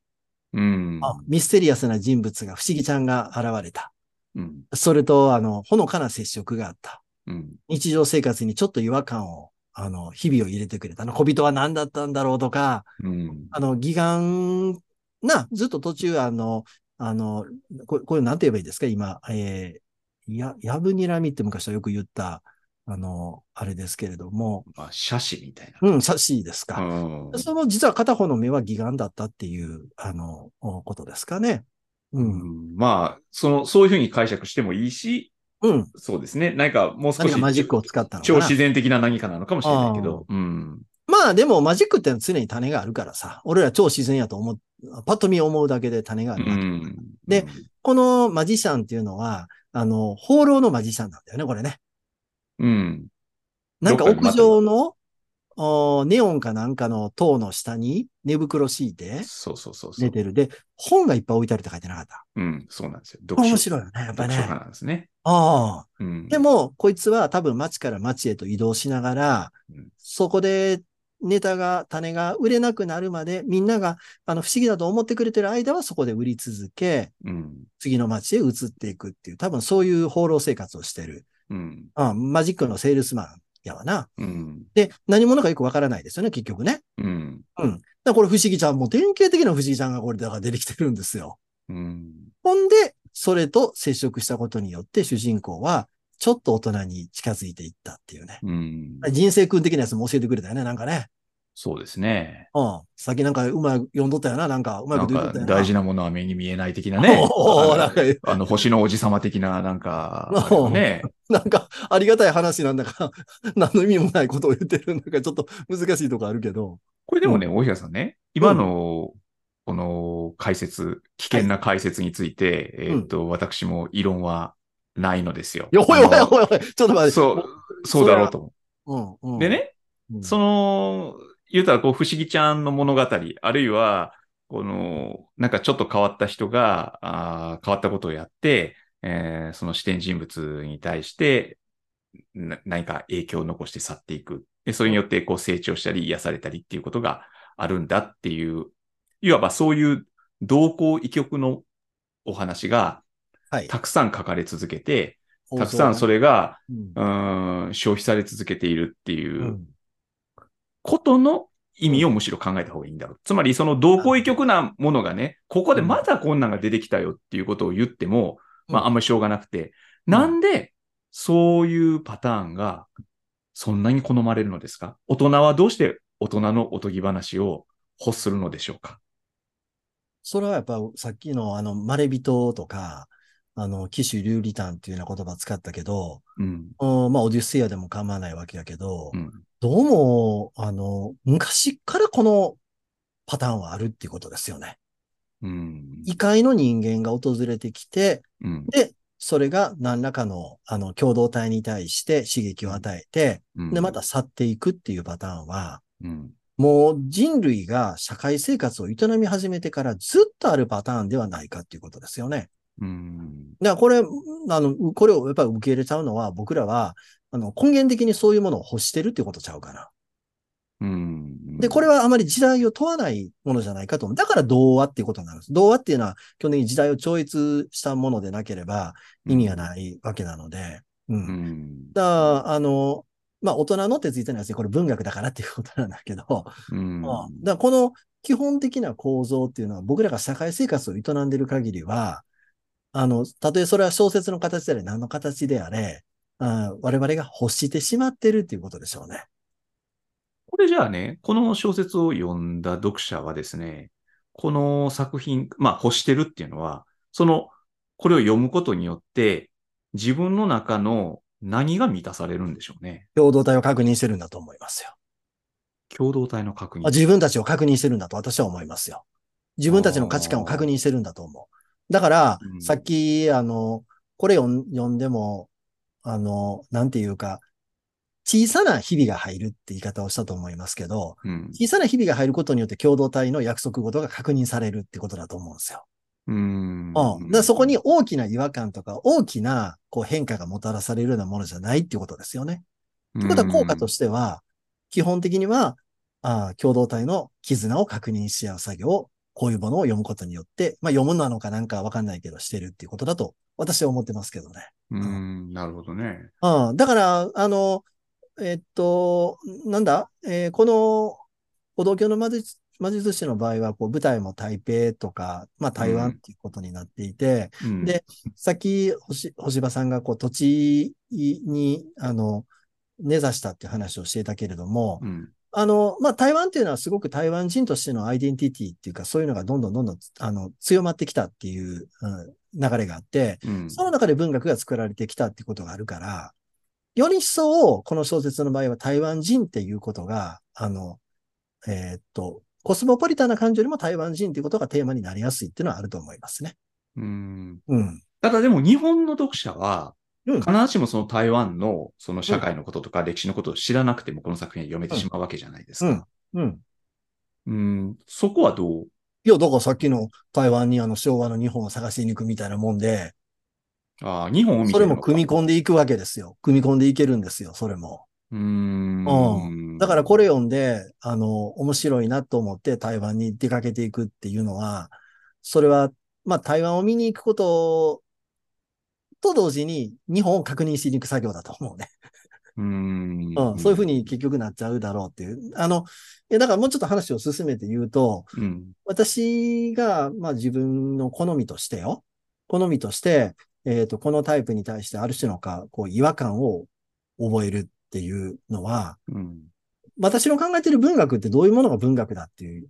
うん。あミステリアスな人物が、不思議ちゃんが現れた。うん。それと、あの、ほのかな接触があった。うん。日常生活にちょっと違和感を、あの、日々を入れてくれた。あの、小人は何だったんだろうとか、うん。あの、義眼な、ずっと途中、あの、あの、これ、これなんて言えばいいですか？今、えー、や、やぶにらみって昔はよく言った、あの、あれですけれども、まあ、写真みたいうん、さしいですな。か。うん。その、実は片方の目は義眼だったっていう、あの、ことですかね。う。うんんまあ、その、そういうふうに解釈してもいいし、うん。そうですね。何かもう少しマジックを使ったの。超自然的な何かなのかもしれないけど。うん。まあでもマジックってのは常に種があるからさ、俺ら超自然やと思う、パッと見思うだけで種があうるわけ。ん。でこのマジシャンっていうのは、あの、放浪のマジシャンなんだよね、これね。うん。なんか屋上の、おネオンかなんかの塔の下に寝袋敷いてそうそうそうそう寝。てる。で、本がいっぱい置いてあるって書いてなかった？うん、そうなんですよ。読書面白いよね、やっぱね。なんですね。ああ。うん。でも、こいつは多分町から町へと移動しながら、うんそこでネタが、種が売れなくなるまで、みんながあの不思議だと思ってくれてる間はそこで売り続け、うん。次の町へ移っていくっていう、多分そういう放浪生活をしてる。うん。あマジックのセールスマンやわな。うん。で、何者かよくわからないですよね、結局ね。うん。うん。だこれ不思議ちゃん、もう典型的な不思議ちゃんがこれだから出てきてるんですよ。うん。ほんで、それと接触したことによって主人公は、ちょっと大人に近づいていったっていうね。うん。人生君的なやつも教えてくれたよね、なんかね。そうですね。うん。さっきなんかうまく読んどったよな、なんかうまいなんかこと言ったよな。大事なものは目に見えない的なね。おーなんかあのあの星の王子様的な、なんか、ね。なんか、ありがたい話なんだか、何の意味もないことを言ってるんだか、ちょっと難しいとこあるけど。これでもね、大東さんね、今の、この解説、危険な解説について、うんえっと、私も異論はないのですよ。いや、ほいほいほいほい、ちょっと待って。そう、そうだろうと思うん、うん。う。で、ね、うん、その、言うたら、こう、不思議ちゃんの物語、あるいは、この、なんかちょっと変わった人が、あー変わったことをやって、えーその視点人物に対して、な何か影響を残して去っていく。で、それによって、こう、成長したり、癒されたりっていうことがあるんだっていう、いわばそういう同行異曲のお話が、はい。たくさん書かれ続けて、たくさんそれ、れが、うん、消費され続けているっていうう、んことの意味をむしろ考えた方がいいんだろう。つまり、その同行異曲なものがね、ここでまたこんなんが出てきたよっていうことを言っても、まあ、あんまりしょうがなくて、なんで、そういうパターンが、そんなに好まれるのですか？大人はどうして大人のおとぎ話を欲するのでしょうか？それはやっぱさっきのあの、まれびととか、あの、騎手竜リタンっていうような言葉使ったけど、うん。うんまあ、オデュッセイアでも構わないわけやけど、うん。どうも、あの、昔からこのパターンはあるっていうことですよね。うん。異界の人間が訪れてきて、うん。で、それが何らかの、あの、共同体に対して刺激を与えて、うんで、また去っていくっていうパターンは、うん。もう人類が社会生活を営み始めてからずっとあるパターンではないかっていうことですよね。うん。だからこれ、あの、これをやっぱり受け入れちゃうのは僕らは、あの、根源的にそういうものを欲してるっていうことちゃうかな。うん。で、これはあまり時代を問わないものじゃないかと思う。だから童話っていうことになるんです。童話っていうのは基本的に時代を超越したものでなければ意味がないわけなので。うん。うん。だから、あの、まあ、大人のってついてないですね。これ文学だからっていうことなんだけど。うん。うんだからこの基本的な構造っていうのは僕らが社会生活を営んでいる限りは、あの、たとえそれは小説の形であれ何の形であれ、あ我々が欲してしまってるっていうことでしょうね。これじゃあね、この小説を読んだ読者はですね、この作品、まあ欲してるっていうのは、その、これを読むことによって、自分の中の何が満たされるんでしょうね。共同体を確認してるんだと思いますよ。共同体の確認あ。自分たちを確認してるんだと私は思いますよ。自分たちの価値観を確認してるんだと思う。だから、うんさっき、あの、これ読ん読んでも、あの、なんていうか、小さな日々が入るって言い方をしたと思いますけど、うん。小さな日々が入ることによって共同体の約束事が確認されるってことだと思うんですよ。うん。うん。だそこに大きな違和感とか大きなこう変化がもたらされるようなものじゃないっていうことですよね。とということは効果としては、基本的には、あー共同体の絆を確認し合う作業を、こういうものを読むことによって、まあ読むなのかなんかわかんないけどしてるっていうことだと私は思ってますけどね。うん、なるほどね。うん。だから、あの、えっと、なんだ、えーこの、歩道橋の魔術魔術師の場合は、こう舞台も台北とか、まあ台湾っていうことになっていて、うん、でさっき星、星葉さんがこう土地に、あの、根ざしたっていう話をしていたけれども、うん、あの、まあ、台湾っていうのはすごく台湾人としてのアイデンティティっていうか、そういうのがどんどんどんどん、あの、強まってきたっていう、うん流れがあって、うん、その中で文学が作られてきたってことがあるから、より一層、この小説の場合は台湾人っていうことが、あの、えーっと、コスモポリタンな感情よりも台湾人っていうことがテーマになりやすいっていうのはあると思いますね。うん。うん。ただでも日本の読者は、うん必ずしもその台湾のその社会のこととか歴史のことを知らなくてもこの作品を読めてしまうわけじゃないですか。うん。うん、そこはどう？いや、だからさっきの台湾にあの昭和の日本を探しに行くみたいなもんで、ああ、日本を見てそれも組み込んでいくわけですよ。組み込んでいけるんですよ、それも。うーん。だからこれ読んで、あの、面白いなと思って台湾に出かけていくっていうのは、それは、まあ台湾を見に行くことと同時に日本を確認しに行く作業だと思うね。うーん。うん、そういうふうに結局なっちゃうだろうっていう。あの、いやだからもうちょっと話を進めて言うと、うん。私が、まあ自分の好みとしてよ。好みとして、えっ、と、このタイプに対してある種のか、こう、違和感を覚えるっていうのは、うん。私の考えてる文学ってどういうものが文学だっていう、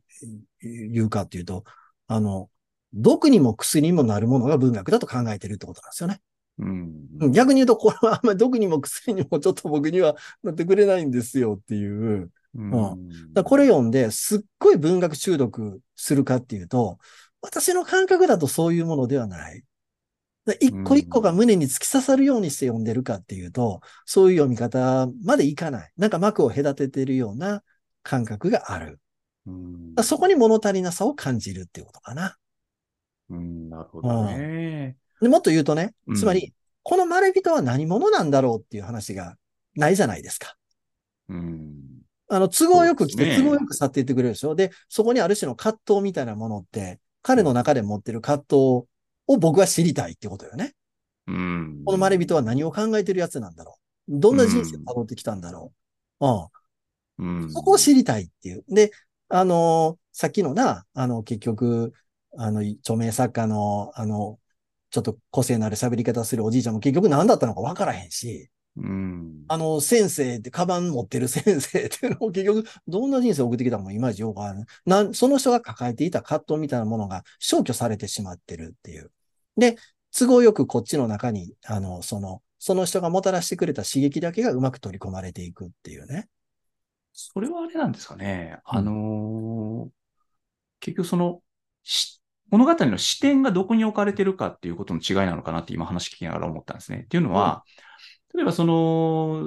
いうかっていうと、あの、毒にも薬にもなるものが文学だと考えてるってことなんですよね。うん。逆に言うと、これはあんまり毒にも薬にもちょっと僕にはなってくれないんですよっていう。うん。だからこれ読んですっごい文学中毒するかっていうと、私の感覚だとそういうものではない。一個一個が胸に突き刺さるようにして読んでるかっていうと、そういう読み方までいかない。なんか幕を隔ててるような感覚がある。うんそこに物足りなさを感じるっていうことかな。うん。なるほどね。でもっと言うとねうん、つまり、このまれびとは何者なんだろうっていう話がないじゃないですか。うん。あの、都合よく来て、ね都合よく去っていってくれるでしょ。で、そこにある種の葛藤みたいなものって、彼の中で持ってる葛藤を僕は知りたいってことよね。うん。このまれびとは何を考えてるやつなんだろう。どんな人生を辿ってきたんだろう。うん。うん。そこを知りたいっていう。で、あのーさっきのな、あの、結局、あの、著名作家の、あの、ちょっと個性のある喋り方するおじいちゃんも結局何だったのか分からへんし、うん。あの、先生って、カバン持ってる先生っていうのも結局、どんな人生を送ってきたのもいまいちよくある。なん、その人が抱えていた葛藤みたいなものが消去されてしまってるっていう。で、都合よくこっちの中に、あの、その、その人がもたらしてくれた刺激だけがうまく取り込まれていくっていうね。それはあれなんですかね。うんあのー結局その、し物語の視点がどこに置かれてるかっていうことの違いなのかなって今話聞きながら思ったんですね。っていうのは、例えばその、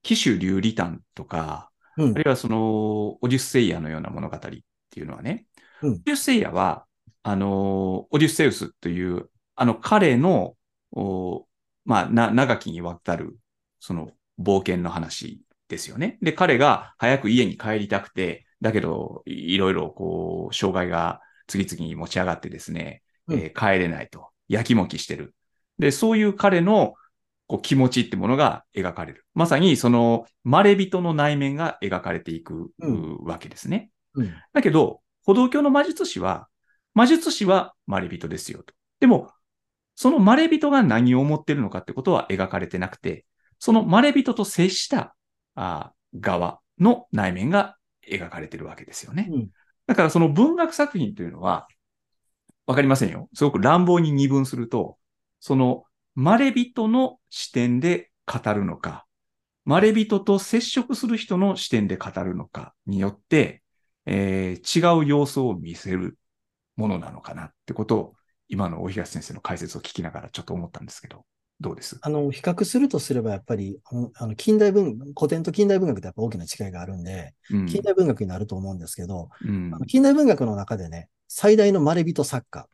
騎手竜リタンとか、うんあるいはその、オデュッセイアのような物語っていうのはね、うんオデュッセイアは、あの、オデュッセウスという、あの彼の、おまあ、な、長きにわたる、その、冒険の話ですよね。で、彼が早く家に帰りたくて、だけど、いいろいろこう、障害が次々に持ち上がってですね、うんえー帰れないと。やきもきしてる。で、そういう彼のこう気持ちってものが描かれる。まさにその、まれびとの内面が描かれていく、うんうわけですね。うん。だけど、歩道橋の魔術師は、魔術師はまれびとですよと。でも、そのまれびとが何を思ってるのかってことは描かれてなくて、そのまれびとと接したあ側の内面が描かれてるわけですよね。うんだからその文学作品というのは、わかりませんよ。すごく乱暴に二分すると、その、まれびとの視点で語るのか、まれびとと接触する人の視点で語るのかによって、えー違う様子を見せるものなのかなってことを、今の大東先生の解説を聞きながらちょっと思ったんですけど、どうです？あの、比較するとすれば、やっぱり、あの近代文、古典と近代文学ってやっぱ大きな違いがあるんで、うん。近代文学になると思うんですけど、うんあの近代文学の中でね、最大のまれびと作家、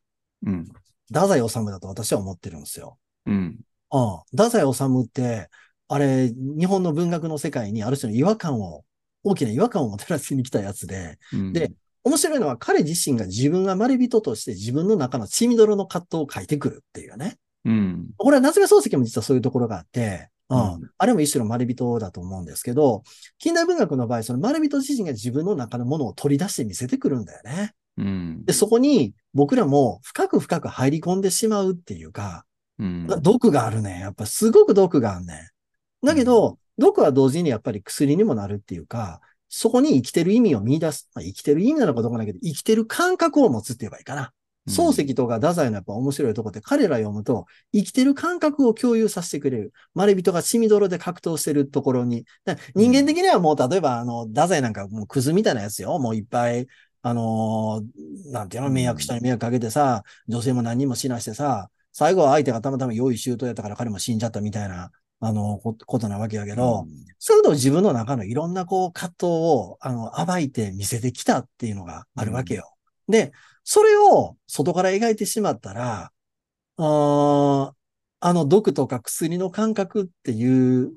うん。太宰治だと私は思ってるんですよ。うん。ああ太宰治って、あれ、日本の文学の世界にある種の違和感を、大きな違和感をもたらしに来たやつで、うんで、面白いのは彼自身が自分がまれびととして自分の中の血みどろの葛藤を書いてくるっていうね。うん。これは夏目漱石も実はそういうところがあって、うんうんあれも一種のまれびとだと思うんですけど、近代文学の場合、そのまれびと自身が自分の中のものを取り出して見せてくるんだよね。うん。で、そこに僕らも深く深く入り込んでしまうっていうか、うん。毒があるね。やっぱすごく毒があるね。だけど、毒は同時にやっぱり薬にもなるっていうか、そこに生きてる意味を見出す。まあ、生きてる意味なのかどうかないけど、生きてる感覚を持つって言えばいいかな。漱石とか太宰のやっぱ面白いとこって彼ら読むと生きてる感覚を共有させてくれる。まれびとが血みどろで格闘してるところに。人間的にはもう例えばあの、太宰なんかもうクズみたいなやつよ。もういっぱい、あのーなんていうの、迷惑人に迷惑かけてさ、女性も何人も死なしてさ、最後は相手がたまたま良い周到やったから彼も死んじゃったみたいな、あの、こことなわけやけど、それと自分の中のいろんなこう葛藤を、あの、暴いて見せてきたっていうのがあるわけよ。で、それを外から描いてしまったら、あーあの毒とか薬の感覚っていう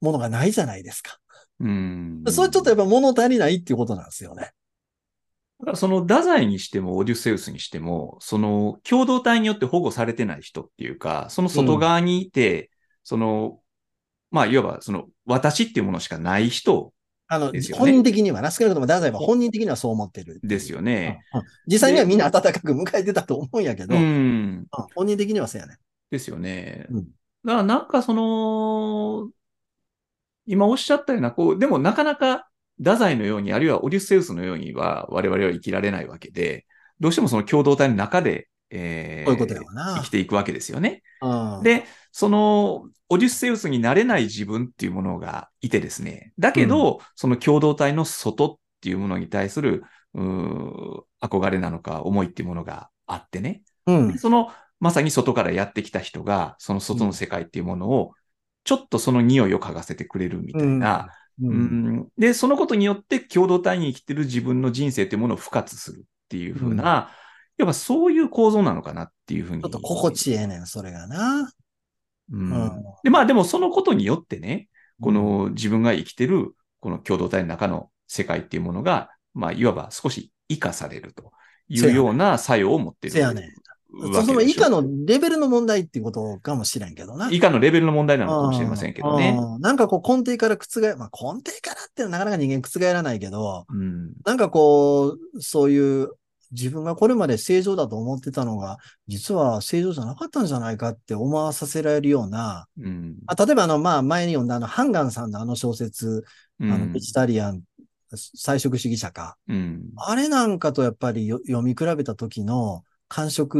ものがないじゃないですか。うん。それちょっとやっぱ物足りないっていうことなんですよね。だからその太宰にしてもオデュッセウスにしても、その共同体によって保護されてない人っていうか、その外側にいて、その、まあ、いわばその私っていうものしかない人あの、ね本人的にはな、少なくとも太宰は本人的にはそう思ってる。ですよね。うんうん実際にはみんな温かく迎えてたと思うんやけど、ううんん。本人的にはそうやね。ですよね。うんだからなんかその、今おっしゃったような、こう、でもなかなか太宰のように、あるいはオデュッセウスのようには我々は生きられないわけで、どうしてもその共同体の中で、えーこういうことやわな生きていくわけですよね。うん、で、その、オデュッセウスになれない自分っていうものがいてですね。だけど、その共同体の外っていうものに対する、憧れなのか、思いっていうものがあってね。うん、その、まさに外からやってきた人が、その外の世界っていうものを、ちょっとその匂いを嗅がせてくれるみたいな。ううんんで、そのことによって共同体に生きてる自分の人生っていうものを付活するっていうふうな、やっぱそういう構造なのかなっていうふうに。ちょっと心地ええねん、それがな。うん。うん。で、まあでもそのことによってね、この自分が生きてるこの共同体の中の世界っていうものが、まあいわば少し生かされるというような作用を持っているせやねそその以下のレベルの問題っていうことかもしれんけどな。以下のレベルの問題なのかもしれませんけどね。うんなんかこう根底から覆、まあ根底からってなかなか人間覆らないけど、うん。なんかこう、そういう自分がこれまで正常だと思ってたのが、実は正常じゃなかったんじゃないかって思わさせられるような、うん。あ例えばあの、まあ前に読んだあの、ハンガンさんのあの小説、うんあの、ベジタリアン、菜食主義者か。うん。あれなんかとやっぱりよ読み比べた時の感触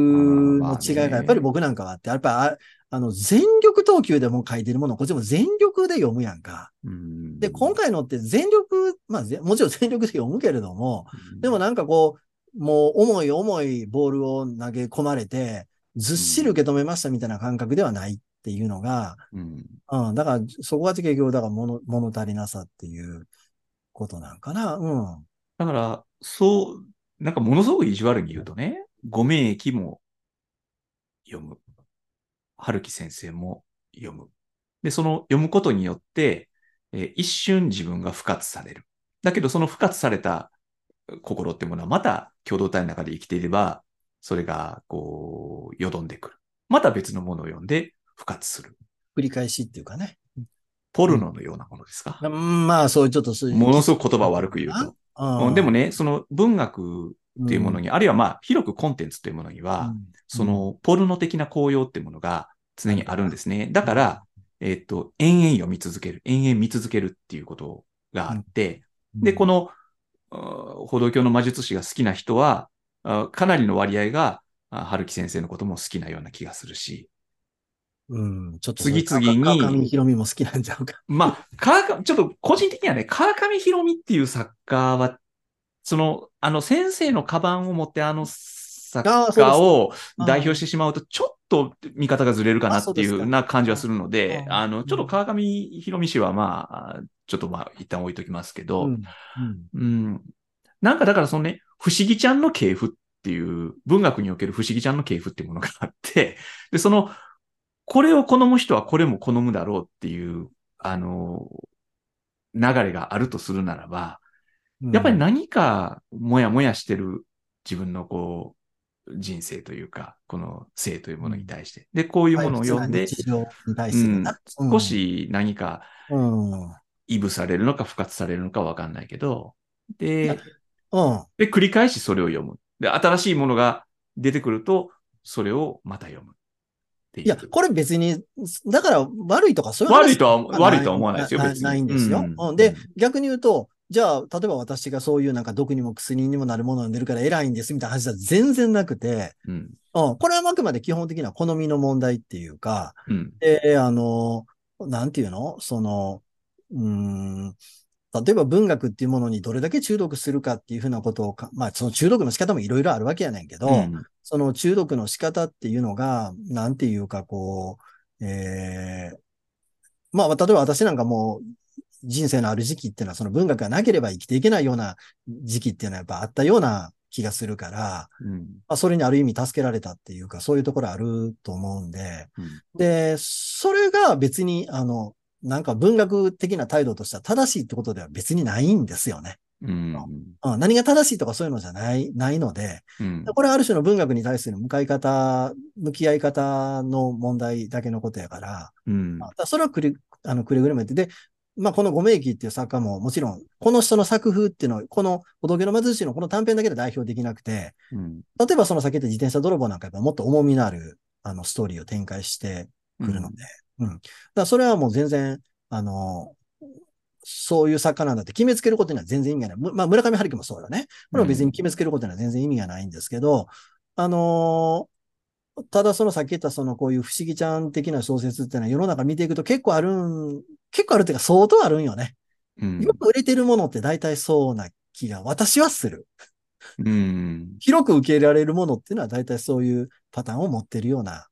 の違いがやっぱり僕なんかはあって、やっぱああの全力投球でも書いてるものをこっちも全力で読むやんか。うんで、今回のって全力、まあぜもちろん全力で読むけれども、でもなんかこう、もう重い重いボールを投げ込まれて、ずっしり受け止めましたみたいな感覚ではないっていうのが、うん。うん、だからそこが結局、だから物物足りなさっていうことなんかな。うん。だから、そう、なんかものすごく意地悪に言うとね、ご名駅も読む。春樹先生も読む。で、その読むことによって、えー一瞬自分が復活される。だけど、その復活された心ってものは、また共同体の中で生きていれば、それが、こう、よどんでくる。また別のものを読んで復活する。繰り返しっていうかね。ポルノのようなものですか、うんまあ、そういうちょっとそういう。ものすごく言葉を悪く言うと。うんでもね、その文学っていうものに、あるいはまあ、広くコンテンツというものには、うんその、ポルノ的な効用っていうものが常にあるんですね。だから、えっと、延々読み続ける、延々見続けるっていうことがあって、で、この、あー歩道橋の魔術師が好きな人は、あかなりの割合が、あ春樹先生のことも好きなような気がするし、うん、ちょっと次々に川上ひろみも好きなんちゃうか。まあ、川上、ちょっと個人的にはね、川上博美っていう作家は、その、あの先生のカバンを持ってあの作家を代表してしまうと、ちょっと見方がずれるかなっていうな感じはするので、あの、ちょっと川上博美氏はまあ、ちょっとまあ、一旦置いときますけど、うんうん。なんかだからそのね、不思議ちゃんの系譜っていう、文学における不思議ちゃんの系譜っていうものがあって、で、その、これを好む人はこれも好むだろうっていう、あの、流れがあるとするならば、うんやっぱり何かもやもやしてる自分のこう、人生というか、この性というものに対して。で、こういうものを読んで。うん少、し何かうん。うん。いぶされるのか、付活されるのかわかんないけど、で、うん。で、繰り返しそれを読む。で、新しいものが出てくると、それをまた読む。いや、これ別に、だから悪いとかそういう話悪いとは、悪いとは思わないですよ、別に。ないんですよ。ううんで、逆に言うと、じゃあ、例えば私がそういうなんか毒にも薬にもなるものを読んでるから偉いんですみたいな話は全然なくて、うん。うん、これはあくまで基本的な好みの問題っていうか、うん。で、あの、なんていうの？その、うーん、例えば文学っていうものにどれだけ中毒するかっていうふうなことをか、まあその中毒の仕方もいろいろあるわけやねんけど、うん。その中毒の仕方っていうのが、なんていうかこう、ええまあ例えば私なんかもう人生のある時期っていうのはその文学がなければ生きていけないような時期っていうのはやっぱあったような気がするから、うん。まあ、それにある意味助けられたっていうか、そういうところあると思うんで、うん。で、それが別に、あの、なんか文学的な態度としては正しいってことでは別にないんですよね。うん。うん、何が正しいとかそういうのじゃない、ないので、うん。これはある種の文学に対する向かい方、向き合い方の問題だけのことやから、うん。それはくれ、あの、くれぐれも言って、で、まあ、このご名義っていう作家ももちろん、この人の作風っていうのを、この仏の貧しいのこの短編だけで代表できなくて、うん。例えばその先言った自転車泥棒なんかやっぱもっと重みのある、あの、ストーリーを展開してくるので、うん。だそれはもう全然、あの、そういう作家なんだって決めつけることには全然意味がない。むまあ、村上春樹もそうよね。これは別に決めつけることには全然意味がないんですけど、あのただそのさっき言ったそのこういう不思議ちゃん的な小説っていうのは世の中見ていくと結構あるん、結構あるっていうか相当あるんよね。うん。よく売れてるものって大体そうな気が私はする。うん。広く受け入れられるものっていうのは大体そういうパターンを持ってるようなうん。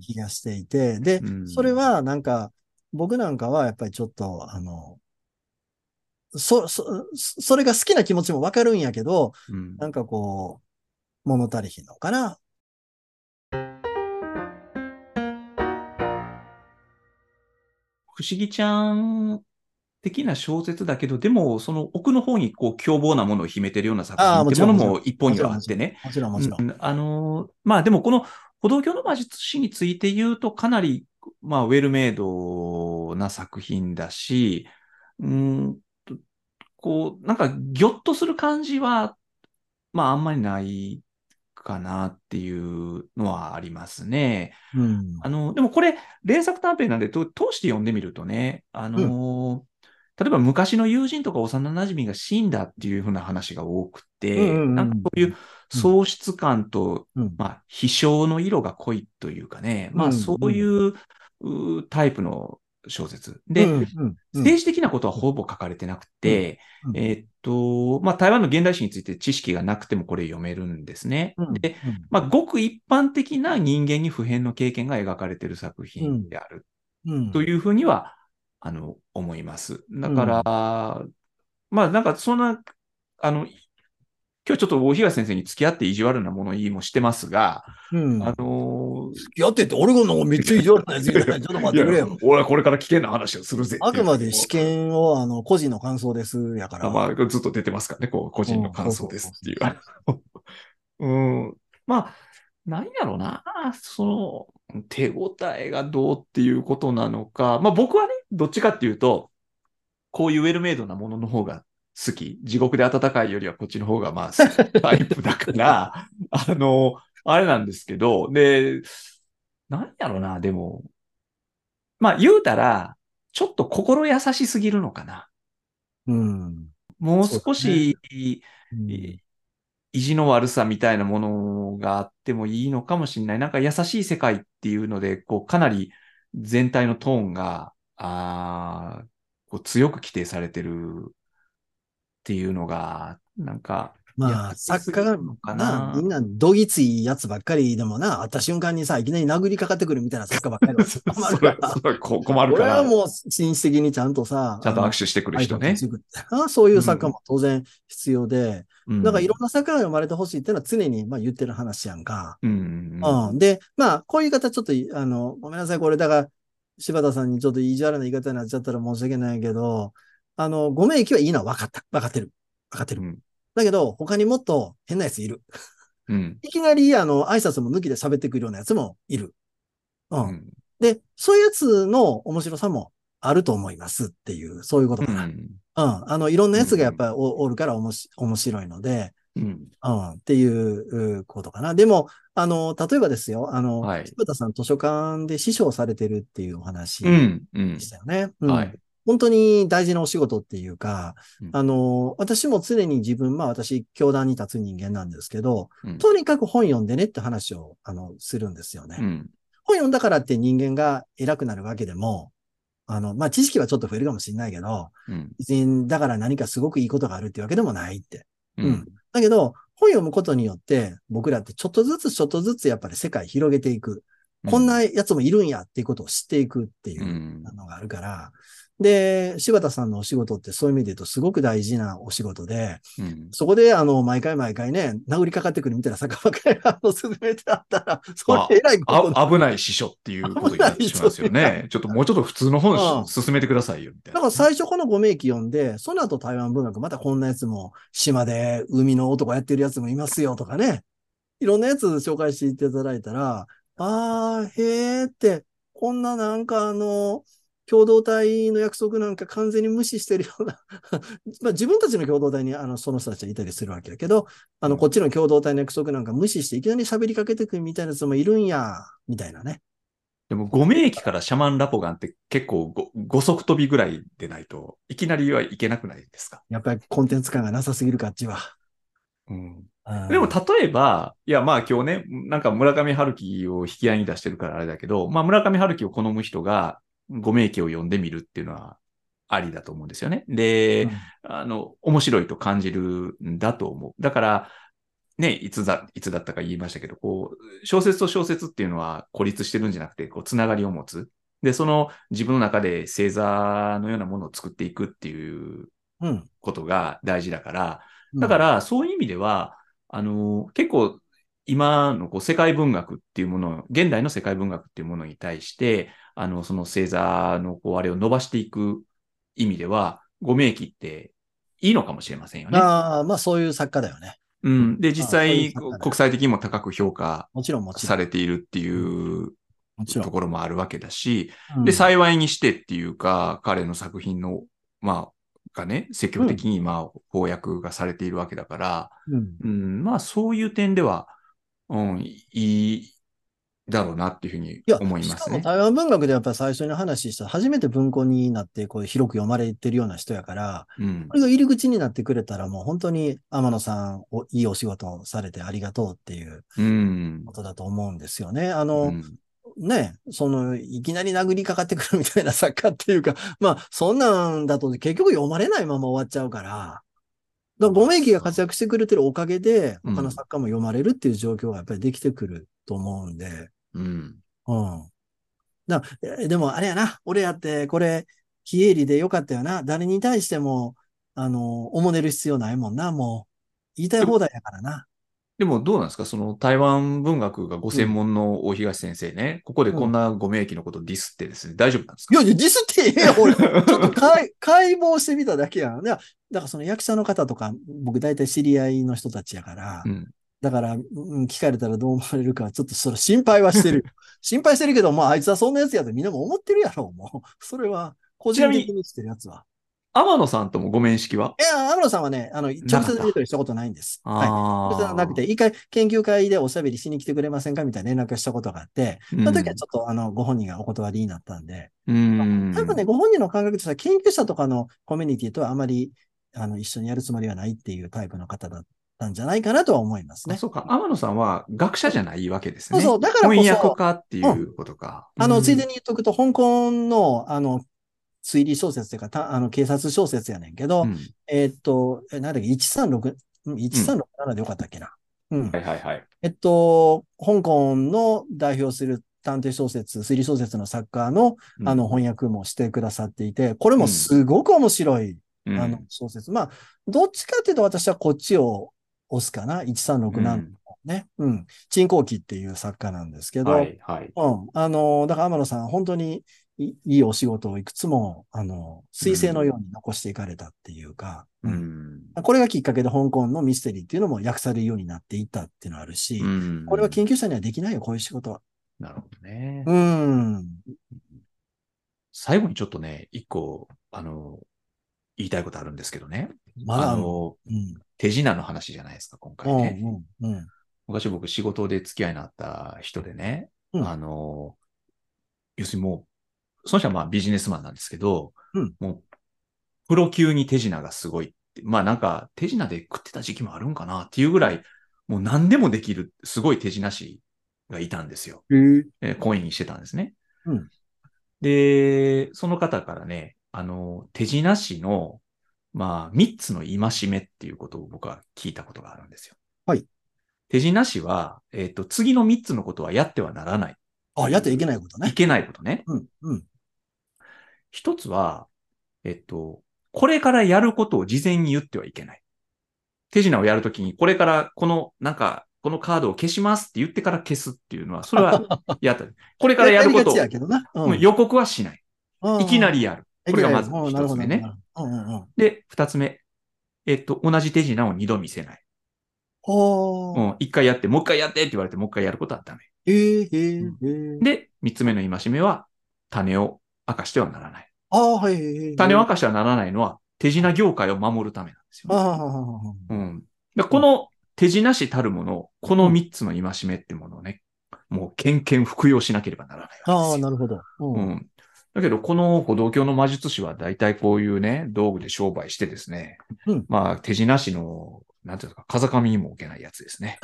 気がしていて、でう、んそれはなんか、僕なんかはやっぱりちょっと、あの、そ、そ、それが好きな気持ちもわかるんやけど、うんなんかこう、物足りひんのかな。不思議ちゃん的な小説だけど、でも、その奥の方にこう凶暴なものを秘めてるような作品ってものも一本にはあってね。もちろんもちろん。うんあのーまあでもこの歩道橋の魔術師について言うとかなり、まあウェルメイドな作品だし、うーんと、こう、なんかギョッとする感じは、まああんまりないかなっていうのはありますね。うん。あの、でもこれ、連作短編なんで、と通して読んでみるとね、あの、例えば昔の友人とか幼馴染が死んだっていうふうな話が多くて、うんうんうん。なんかそういう喪失感と、うん。まあ、飛翔の色が濃いというかね、まうん。あそういうタイプの小説。で、うん、うん。うん。政治的なことはほぼ書かれてなくて、うん。うん。えーっと、まあ台湾の現代史について知識がなくてもこれ読めるんですね。うん。で、まあ、ごく一般的な人間に普遍の経験が描かれている作品である。うん。というふうには、あの、思います。だから、まあ、なんか、そんな、あの、今日ちょっと大東先生に付き合って意地悪な物言いもしてますが、うん。あのやってって、俺がなんかめっちゃ異常なやつみたいな。ちょっと待ってくれよ。俺はこれから危険な話をするぜあくまで試験を、あの、個人の感想です、やから。あまあ、ずっと出てますからね、こう、個人の感想ですっていう。うん。まあ、何やろうな、その、手応えがどうっていうことなのか。まあ僕はね、どっちかっていうと、こういうウェルメイドなものの方が好き。地獄で暖かいよりはこっちの方がまあ、タイプだから、あの、あれなんですけど、で、何やろな、でも、まあ言うたら、ちょっと心優しすぎるのかな。うん。もう少し、うんい意地の悪さみたいなものがあってもいいのかもしれない。なんか優しい世界っていうので、こう、かなり全体のトーンが、あこう強く規定されてるっていうのが、なんか、まあ、作家がな、なみんなどぎついやつばっかりでもな、会った瞬間にさ、いきなり殴りかかってくるみたいな作家ばっかりだそと困るから、それこ困るから、俺はもう紳士的にちゃんとさ、ちゃんと握手してくる人ねそういう作家も当然必要で、うんなんかいろんな作家が生まれてほしいっていうのは常にまあ言ってる話やんか。うんうんうん。で、まあ、こういう言い方ちょっと、あの、ごめんなさい、これ、だから、柴田さんにちょっと意地悪な言い方になっちゃったら申し訳ないけど、あの、ごめん駅はいいのは分かった。分かってる。分かってる。うんだけど、他にもっと変なやついる。うんいきなり、あの、挨拶も抜きで喋ってくるようなやつもいる。うん。うんで、そういうやつの面白さもあると思いますっていう、そういうことかな。うん。あの、いろんなやつがやっぱりおおるからおもし面白いので、うんうん、っていううことかな。でも、あの、例えばですよ、あの、はい柴田さん図書館で師匠されてるっていうお話うんうんでしたよね。うんはい本当に大事なお仕事っていうか、うんあの、私も常に自分、まあ私、教団に立つ人間なんですけど、うんとにかく本読んでねって話を、あの、するんですよね。うん本読んだからって人間が偉くなるわけでも、あの、まあ知識はちょっと増えるかもしれないけど、うん別にだから何かすごくいいことがあるっていうわけでもないって。ううんんだけど、本読むことによって、僕らってちょっとずつちょっとずつやっぱり世界広げていく。こんなやつもいるんやっていうことを知っていくっていううんのがあるから。で、柴田さんのお仕事ってそういう意味で言うとすごく大事なお仕事で、うんそこであの、毎回毎回ね、殴りかかってくるみたいな坂ばっかりあの、進めてあったら、それ偉いことだあ危ない師匠っていうことになってしまいますよね。ちょっともうちょっと普通のうん本し進めてくださいよ、みたいな。だから最初このご名記読んで、その後台湾文学、またこんなやつも、島で海の男やってるやつもいますよとかね。いろんなやつ紹介していただいたら、あー、へーって、こんななんかあの、共同体の約束なんか完全に無視してるような まあ自分たちの共同体にあのその人たちはいたりするわけだけど、あの、こっちの共同体の約束なんか無視していきなり喋りかけてくるみたいなやつもいるんや、みたいなね。でも、5名機からシャマンラポガンって結構ご5足飛びぐらいでないといきなりはいけなくないですか？やっぱりコンテンツ感がなさすぎるか、あっちは。うんうんでも、例えば、いや、まあ今日ね、なんか村上春樹を引き合いに出してるからあれだけど、まあ村上春樹を好む人が五名記を読んでみるっていうのはありだと思うんですよね。で、あの、面白いと感じるんだと思う。だから、ね、いつだ、いつだったか言いましたけど、こう、小説と小説っていうのは孤立してるんじゃなくて、こう、つながりを持つ。で、その自分の中で星座のようなものを作っていくっていううん。ことが大事だから、うんだか、ら、そういう意味では、あの、結構、今のこう世界文学っていうもの、現代の世界文学っていうものに対して、あの、その星座のこう、あれを伸ばしていく意味では、ご名記っていいのかもしれませんよね。ああ、まあそういう作家だよね。うん。で、実際、国際的にも高く評価もちろんもちろん。されているっていうもちろんと。ころもあるわけだし、うんで、幸いにしてっていうか、彼の作品の、まあ、がね、積極的に、まあ、翻訳がされているわけだから、うん。うん、まあ、そういう点では、うん、いいだろうなっていうふうにいや、思いますね。台湾文学でやっぱり最初に話した、初めて文庫になって、こう広く読まれてるような人やから、うん。これが入り口になってくれたら、もう本当に天野さんお、いいお仕事をされてありがとうっていううん。ことだと思うんですよね。あうの、んね、その、いきなり殴りかかってくるみたいな作家っていうか、まあ、そんなんだと結局読まれないまま終わっちゃうから、だから、ご名義が活躍してくれてるおかげで、うん他の作家も読まれるっていう状況がやっぱりできてくると思うんで、うん。うん。だえでも、あれやな、俺やって、これ、非営利でよかったよな。誰に対しても、あの、おもねる必要ないもんな、もう。言いたい放題やからな。でもどうなんですか？その台湾文学がご専門の大東先生ね、ここでこんなご名記のことをディスってですね、大丈夫なんですか？いや、いやディスってええよ、俺。ちょっと解解剖してみただけやん。だからその役者の方とか、僕大体知り合いの人たちやから、うん。だから、うん聞かれたらどう思われるか、ちょっとそれ心配はしてる。心配してるけど、もうあいつはそんなやつやとみんなも思ってるやろ、もう。それは、個人的にしてるやつは。天野さんともご面識は？いや、天野さんはね、あの、直接やり取りしたことないんです。はい。あ直接はなくて、一回研究会でおしゃべりしに来てくれませんかみたいな連絡をしたことがあって、その時はちょっと、あの、ご本人がお断りになったんで、うん。多分ね、ご本人の感覚としては、研究者とかのコミュニティとはあまり、あの、一緒にやるつもりはないっていうタイプの方だったんじゃないかなとは思いますね。あそうか。天野さんは学者じゃないわけですね。そうそうだからこそ翻訳家っていうことか。あの、ついでに。に言っとくと、香港の、あの、推理小説というか、たあの、警察小説やねんけど、うんえーっと、えなんだっけ、136、うん1367でよかったっけな。うん。はいはいはい。えっと、香港の代表する探偵小説、推理小説の作家の、うんあの、、翻訳もしてくださっていて、これもすごく面白い、うんあの、小説。まあ、どっちかっていうと私はこっちを押すかな。1367のね。うん。鎮光記っていう作家なんですけど、はいはい。うん。あの、だから天野さん、本当にいいいお仕事をいくつも、あの、彗星のように残していかれたっていうか、ううんん。これがきっかけで香港のミステリーっていうのも訳されるようになっていったっていうのがあるし、うんこれは研究者にはできないよ、こういう仕事は。なるほどね。うん。最後にちょっとね、一個、あの、言いたいことあるんですけどね。まだあるあの、うん。手品の話じゃないですか、今うん。回ね。うん。うん。昔僕仕事で付き合いのあった人でね、うんあの、要するにもう、その人はまあビジネスマンなんですけど、うんもう、プロ級に手品がすごいって。まあなんか手品で食ってた時期もあるんかなっていうぐらい、もう何でもできる、すごい手品師がいたんですよ。へえ。えーコインしてたんですね。うんで、その方からね、あの、手品師の、まあ、三つの戒めっていうことを僕は聞いたことがあるんですよ。はい。手品師は、えっ、と、次の三つのことはやってはならない。あ、やってはいけないことね。いけないことね。うん。うん。一つは、えっと、これからやることを事前に言ってはいけない。手品をやるときに、これからこの、なんか、このカードを消しますって言ってから消すっていうのは、それは やった。これからやることを。うん予告はしない。いきなり。りやる。これがまず一つ目ね。で、二つ目。えっと、同じ手品を二度見せない。おー。うん。一回やって、もう一回やってって言われて、もう一回やることはダメ。で、三つ目の戒めは、種を明かしてはならない。ああ、はい。種を明かしてはならないのは、手品業界を守るためなんですよ、ああ、ね。ははははうん。でこの手品師たるもの、この三つの戒めってものをね、もう、けんけん服用しなければならないああ、わけですよ。なるほど。う。うんん。だけど、この歩道橋の魔術師は大体こういうね、道具で商売してですね、うんまあ、手品師の、なんていうのか、風上にも置けないやつですね。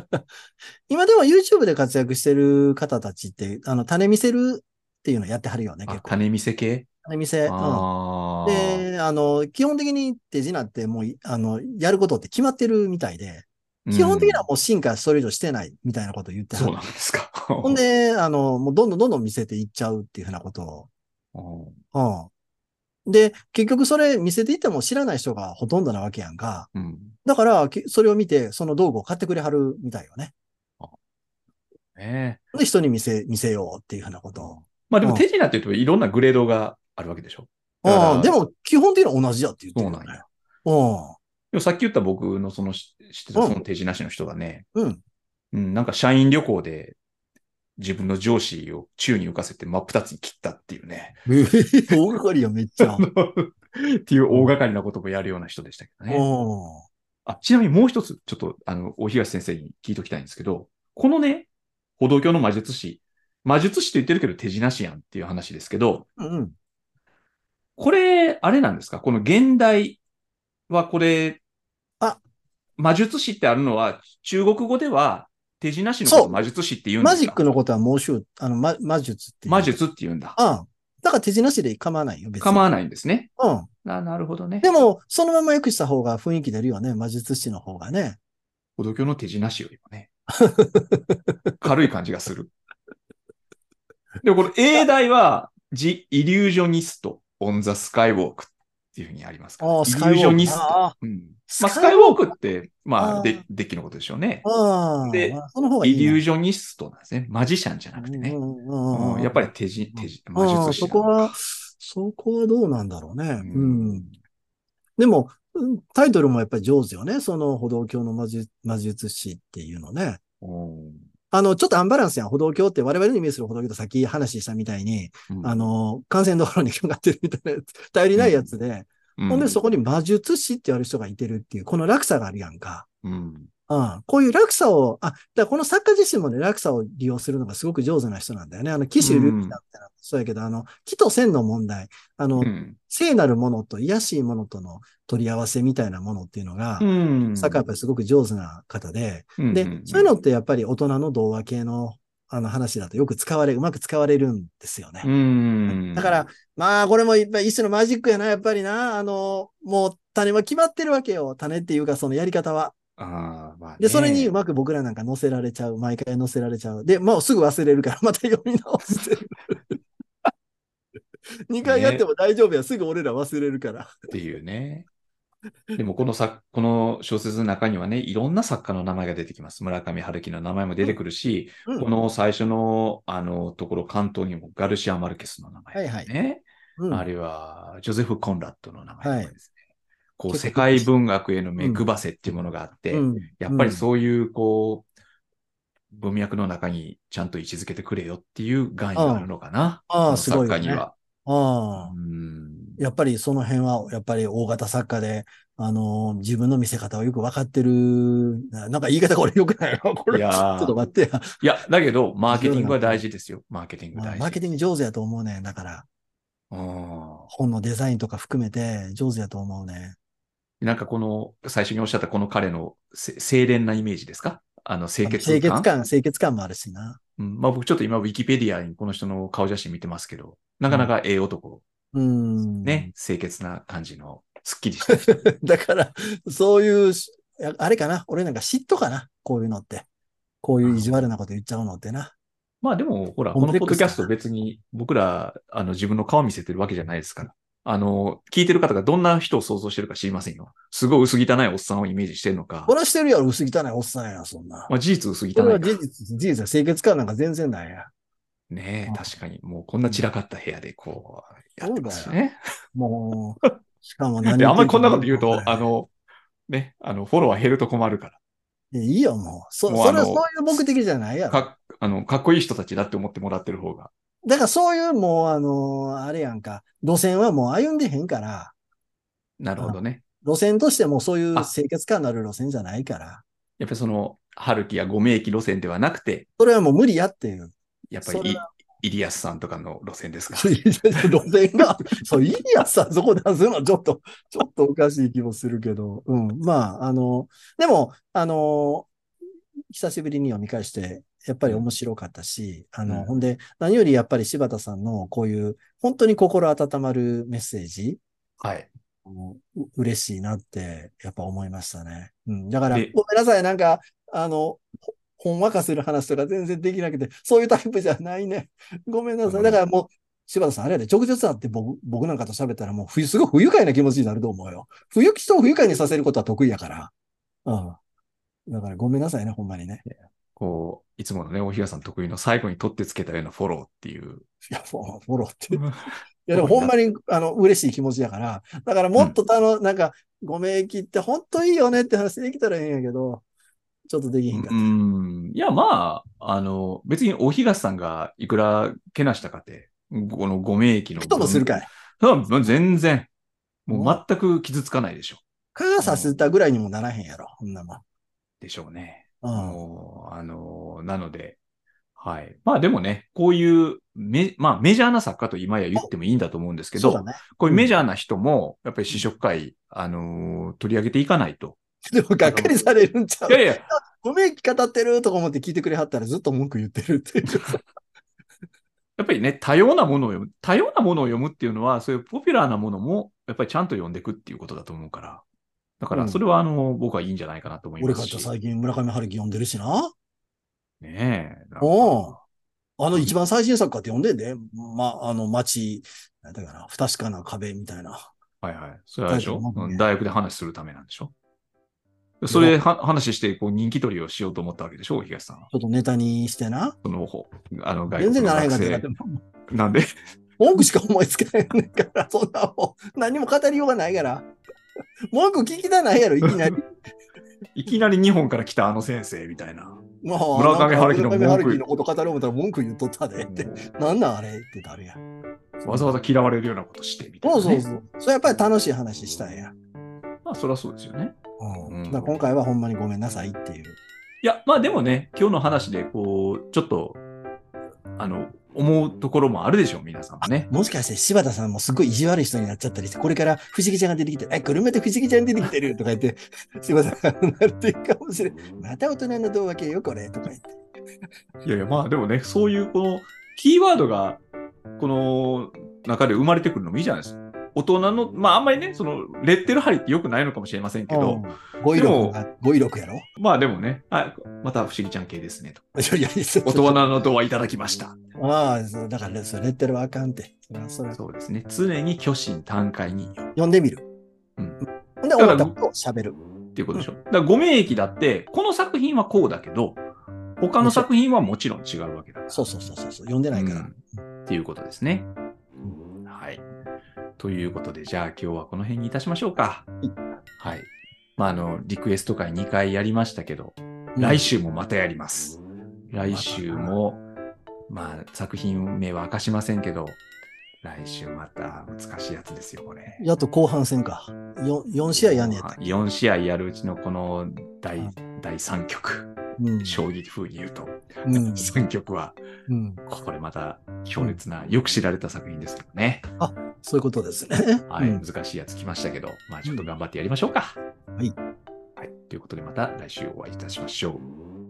今でも YouTube で活躍してる方たちって、あの、種見せるっていうのやってはるよね、あ結構。種見せ系？種見せ。うん。で、あの、基本的に手品ってもうい、あの、やることって決まってるみたいで、基本的にはもう進化それ以上してないみたいなことを言ってはる。そうなんですか？ほんで、あの、もうどんどんどんどん見せていっちゃうっていうふうなことうん、を。うん。で、結局それ見せていっても知らない人がほとんどなわけやんか。うん。だから、きそれを見て、その道具を買ってくれはるみたいよね。ねえで、人に見せ、見せようっていうふうなことを。まあでもうん手品って言うといろんなグレードがあるわけでしょ。ああ、でも、基本的には同じやって言ってるよねそうなんや。。うでもさっき言った僕のそのし知ってたうんその手品師の人がね、ん。うん。うん、なんか社員旅行で自分の上司を宙に浮かせて真っ二つに切ったっていうね。ええ大掛かりや、めっちゃ。っていう大掛かりなこともやるような人でしたけどね。うあ、ちなみにもう一つ、ちょっと、あの、大東先生に聞いときたいんですけど、このね、歩道橋の魔術師、魔術師と言ってるけど手品師やんっていう話ですけど、ん。うん。これ、あれなんですか？この現代はこれ、あ魔術師ってあるのは、中国語では手品師のこと魔術師って言うんですか？マジックのことは猛獣、あの、ま、魔術って。魔術って言うんだ。うん。だから手品師で構わないよ、別に。構わないんですね。うん。あなるほどね。でも、そのまま訳した方が雰囲気出るよね、魔術師の方がね。歩道橋の手品師よりもね。軽い感じがする。でもこの英題は、The Illusionist on the Skywalk っていうふうにありますから。ああ、スカイウォーク。イリュージョニスト。あうん。スまあ、スカイウォークって、まあ、で、デッキのことでしょうね。でまあその方がい。イリュージョニストなんですね。マジシャンじゃなくてね。うんやっぱり手じ、手じ、魔術師そこはそこはどうなんだろうね。ううんん。でも、うんタイトルもやっぱり上手よね。その歩道橋の魔術魔術師っていうのね。うんあの、ちょっとアンバランスやん。歩道橋って我々のイメージする歩道橋とさっき話したみたいに、うんあ、の、幹線道路にかかってるみたいなやつ、頼りないやつで、ほんでそこ、こに魔術師って言われる人がいてるっていう、この落差があるやんか。うん。うん、こういう落差を、あ、だからこの作家自身もね、落差を利用するのがすごく上手な人なんだよね。あの、騎士ルビーだったら、そうやけど、あの、木と線の問題、あの、うん。聖なるものと癒やしいものとの取り合わせみたいなものっていうのが、うん。作家やっぱりすごく上手な方で、うんで、そういうのってやっぱり大人の童話系のあの話だとよく使われ、うまく使われるんですよね。うん。だから、まあ、これもいっぱい一種のマジックやな、やっぱりな。あの、もう種は決まってるわけよ。種っていうか、そのやり方は。ああ、まあね、で、それにうまく僕らなんか載せられちゃう。毎回載せられちゃう。で、もうすぐ忘れるから、また読み直して。2回やっても大丈夫や。すぐ俺ら忘れるから。っていうね。でもこの作、この小説の中にはね、いろんな作家の名前が出てきます。村上春樹の名前も出てくるし、うんこの最初の、あの、ところ、関東にもガルシア・マルケスの名前、ね。はいはいうんあるいは、ジョゼフ・コンラッドの名前ですね。こう、世界文学への目配せっていうものがあって、うんやっぱりそういう、こう、文脈の中にちゃんと位置づけてくれよっていう願意があるのかな。ああすごい作家には。ああうんやっぱりその辺は、やっぱり大型作家で、あのー自分の見せ方をよく分かってる。ななんか言い方これよくないな。これ。いやーちょっと待ってや。いや、だけど、マーケティングは大事ですよ。マーケティング大事。マーケティング上手やと思うね。だから、うん本のデザインとか含めて上手やと思うね。なんかこの、最初におっしゃったこの彼のせ清廉なイメージですか？あの、清潔感？清潔感、清潔感もあるしな。うん、まあ僕ちょっと今、ウィキペディアにこの人の顔写真見てますけど、なかなかええ男、うん。ね、清潔な感じの、すっきりした人。だから、そういうし、ああれかな？俺なんか嫉妬かな？こういうのって。こういう意地悪なこと言っちゃうのってな。まあでも、ほら、コこのポッドキャスト別に僕ら、あの、自分の顔見せてるわけじゃないですから。あの、聞いてる方がどんな人を想像してるか知りませんよ。すごい薄汚いおっさんをイメージしてるのかこ。れはしてるやろ。薄汚いおっさんや、そんな。まあ事実薄これは汚いか。事実、事実は清潔感なんか全然ないや。ねえ、うん確かに。もうこんな散らかった部屋でこう、やってますね。もう、しかも何 で、あんまりこんなこと言うと、あの、ね、あの、フォロワー減ると困るかいやいいよ、もう。そ、もうそれはそういう目的じゃないやら。ろ。か、あの、かっこいい人たちだって思ってもらってる方が。だからそういうもう、あのあれやんか、路線はもう歩んでへんから、なるほどね。路線としてもそういうあ清潔感のある路線じゃないから、やっぱりその、春樹やご名機路線ではなくて、それはもう無理やっていう。やっぱりイリアスさんとかの路線ですか？路線が、そう、いいやつさ、そこ出すのはちょっと、ちょっとおかしい気もするけど、うん。まあ、あの、でも、あの、久しぶりに読み返して、やっぱり面白かったし、あの、うんほんで、何よりやっぱり柴田さんのこういう、本当に心温まるメッセージ、はい。もうう嬉しいなって、やっぱ思いましたね。うん。だから、でごめんなさい。なんか、あの、ほほんわかする話とか全然できなくて、そういうタイプじゃないね。ごめんなさい。だからもう、柴田さん、あれやで、直接会って僕、僕なんかと喋ったらもう、ふすごい不愉快な気持ちになると思うよ。不愉人を不愉快にさせることは得意やから。うん。だからごめんなさいね、ほんまにね。こう、いつものね、大東さん得意の最後に取ってつけたようなフォローっていう。いや、フォローって。いや、でもほんまに、あの、嬉しい気持ちやから。だからもっと、あの、なんか、ごめんきって本当いいよねって話できたらいいんやけど、ちょっとできひんかうった。ん。いや、まあ、あの、別に大東さんがいくらけなしたかって、このご名機の。人もするかい。うん全然。もう全く傷つかないでしょ。蚊が刺せたぐらいにもならへんやろ、こんなもん。でしょうね。あの、なので、はい。まあでもね、こういうメ、まあメジャーな作家と今や言ってもいいんだと思うんですけど、ね。こういうメジャーな人も、やっぱり試食会、あのー取り上げていかないと。でも、がっかりされるんちゃう？いやいや、ごめん、語ってるとか思って聞いてくれはったらずっと文句言ってるっていう。やっぱりね、多様なものを読む、多様なものを読むっていうのは、そういうポピュラーなものも、やっぱりちゃんと読んでいくっていうことだと思うから。だから、うんそれは、あの、僕はいいんじゃないかなと思いますし。俺かって最近村上春樹読んでるしな。ねえ。おうあの一番最新作かって読んでんで。ま、あの街、なんだかな、不確かな壁みたいな。はいはい。それはでしょ、大丈夫うん大学で話するためなんでしょ？それは話して、こう、人気取りをしようと思ったわけでしょ？東さんは。ちょっとネタにしてな。その方、あの、外全然国のならへんかった。なんで？文句しか思いつかへんねんから、そんなもん。何も語りようがないから。文句聞きたないやろ、いきなり。いきなり日本から来たあの先生みたいな。まあ村上春樹の文句のこと語る思ったら文句言っとったでって。なんなんあれってなるやん。わざわざ嫌われるようなことしてみたいな、ね。そうそうそう。それやっぱり楽しい話したんや。まあ、そりゃそうですよね。うん。うん今回はほんまにごめんなさいっていう。いや、まあでもね、今日の話で、こう、ちょっと、あの、思うところもあるでしょう、皆さんもね。もしかして柴田さんもすごい意地悪い人になっちゃったりして、これから藤木ちゃんが出てきて、え、車で藤木ちゃん出てきてるとか言って、柴田さんがなっていくかもしれん。また大人の動画系よ、これとか言って。いやいや、まあでもね、そういうこの、キーワードが、この中で生まれてくるのもいいじゃないですか。大人の、まああんまりね、その、レッテル貼りって良くないのかもしれませんけど、うん語彙力が、語彙力やろ？まあでもね、あ、また不思議ちゃん系ですねと。大人のドアいただきました。ああ、そうだから、レッテルはあかんって。そそうですね。常に虚心坦懐に読んでみる。うんで、思ったことを喋る。っていうことでしょ。だから、ご名駅だって、この作品はこうだけど、他の作品はもちろん違うわけだから。そうそうそうそうそう。読んでないから。うんっていうことですね。はい。ということで、じゃあ今日はこの辺にいたしましょうか。いはい。まあ、あの、リクエスト会2回やりましたけど、うん来週もまたやります。来週も、まあ、作品名は明かしませんけど、来週また難しいやつですよ、これ。やっと後半戦か。4, 4試合やんねやったっけ？4試合やるうちのこの第第3局、うん。将棋風に言うと、うん。3局は、うん。これまた強烈な、よく知られた作品ですけどね。そういうことですね。はい、うん難しいやつ来ましたけど、まあちょっと頑張ってやりましょうか。はい。はい。ということでまた来週お会いいたしましょう。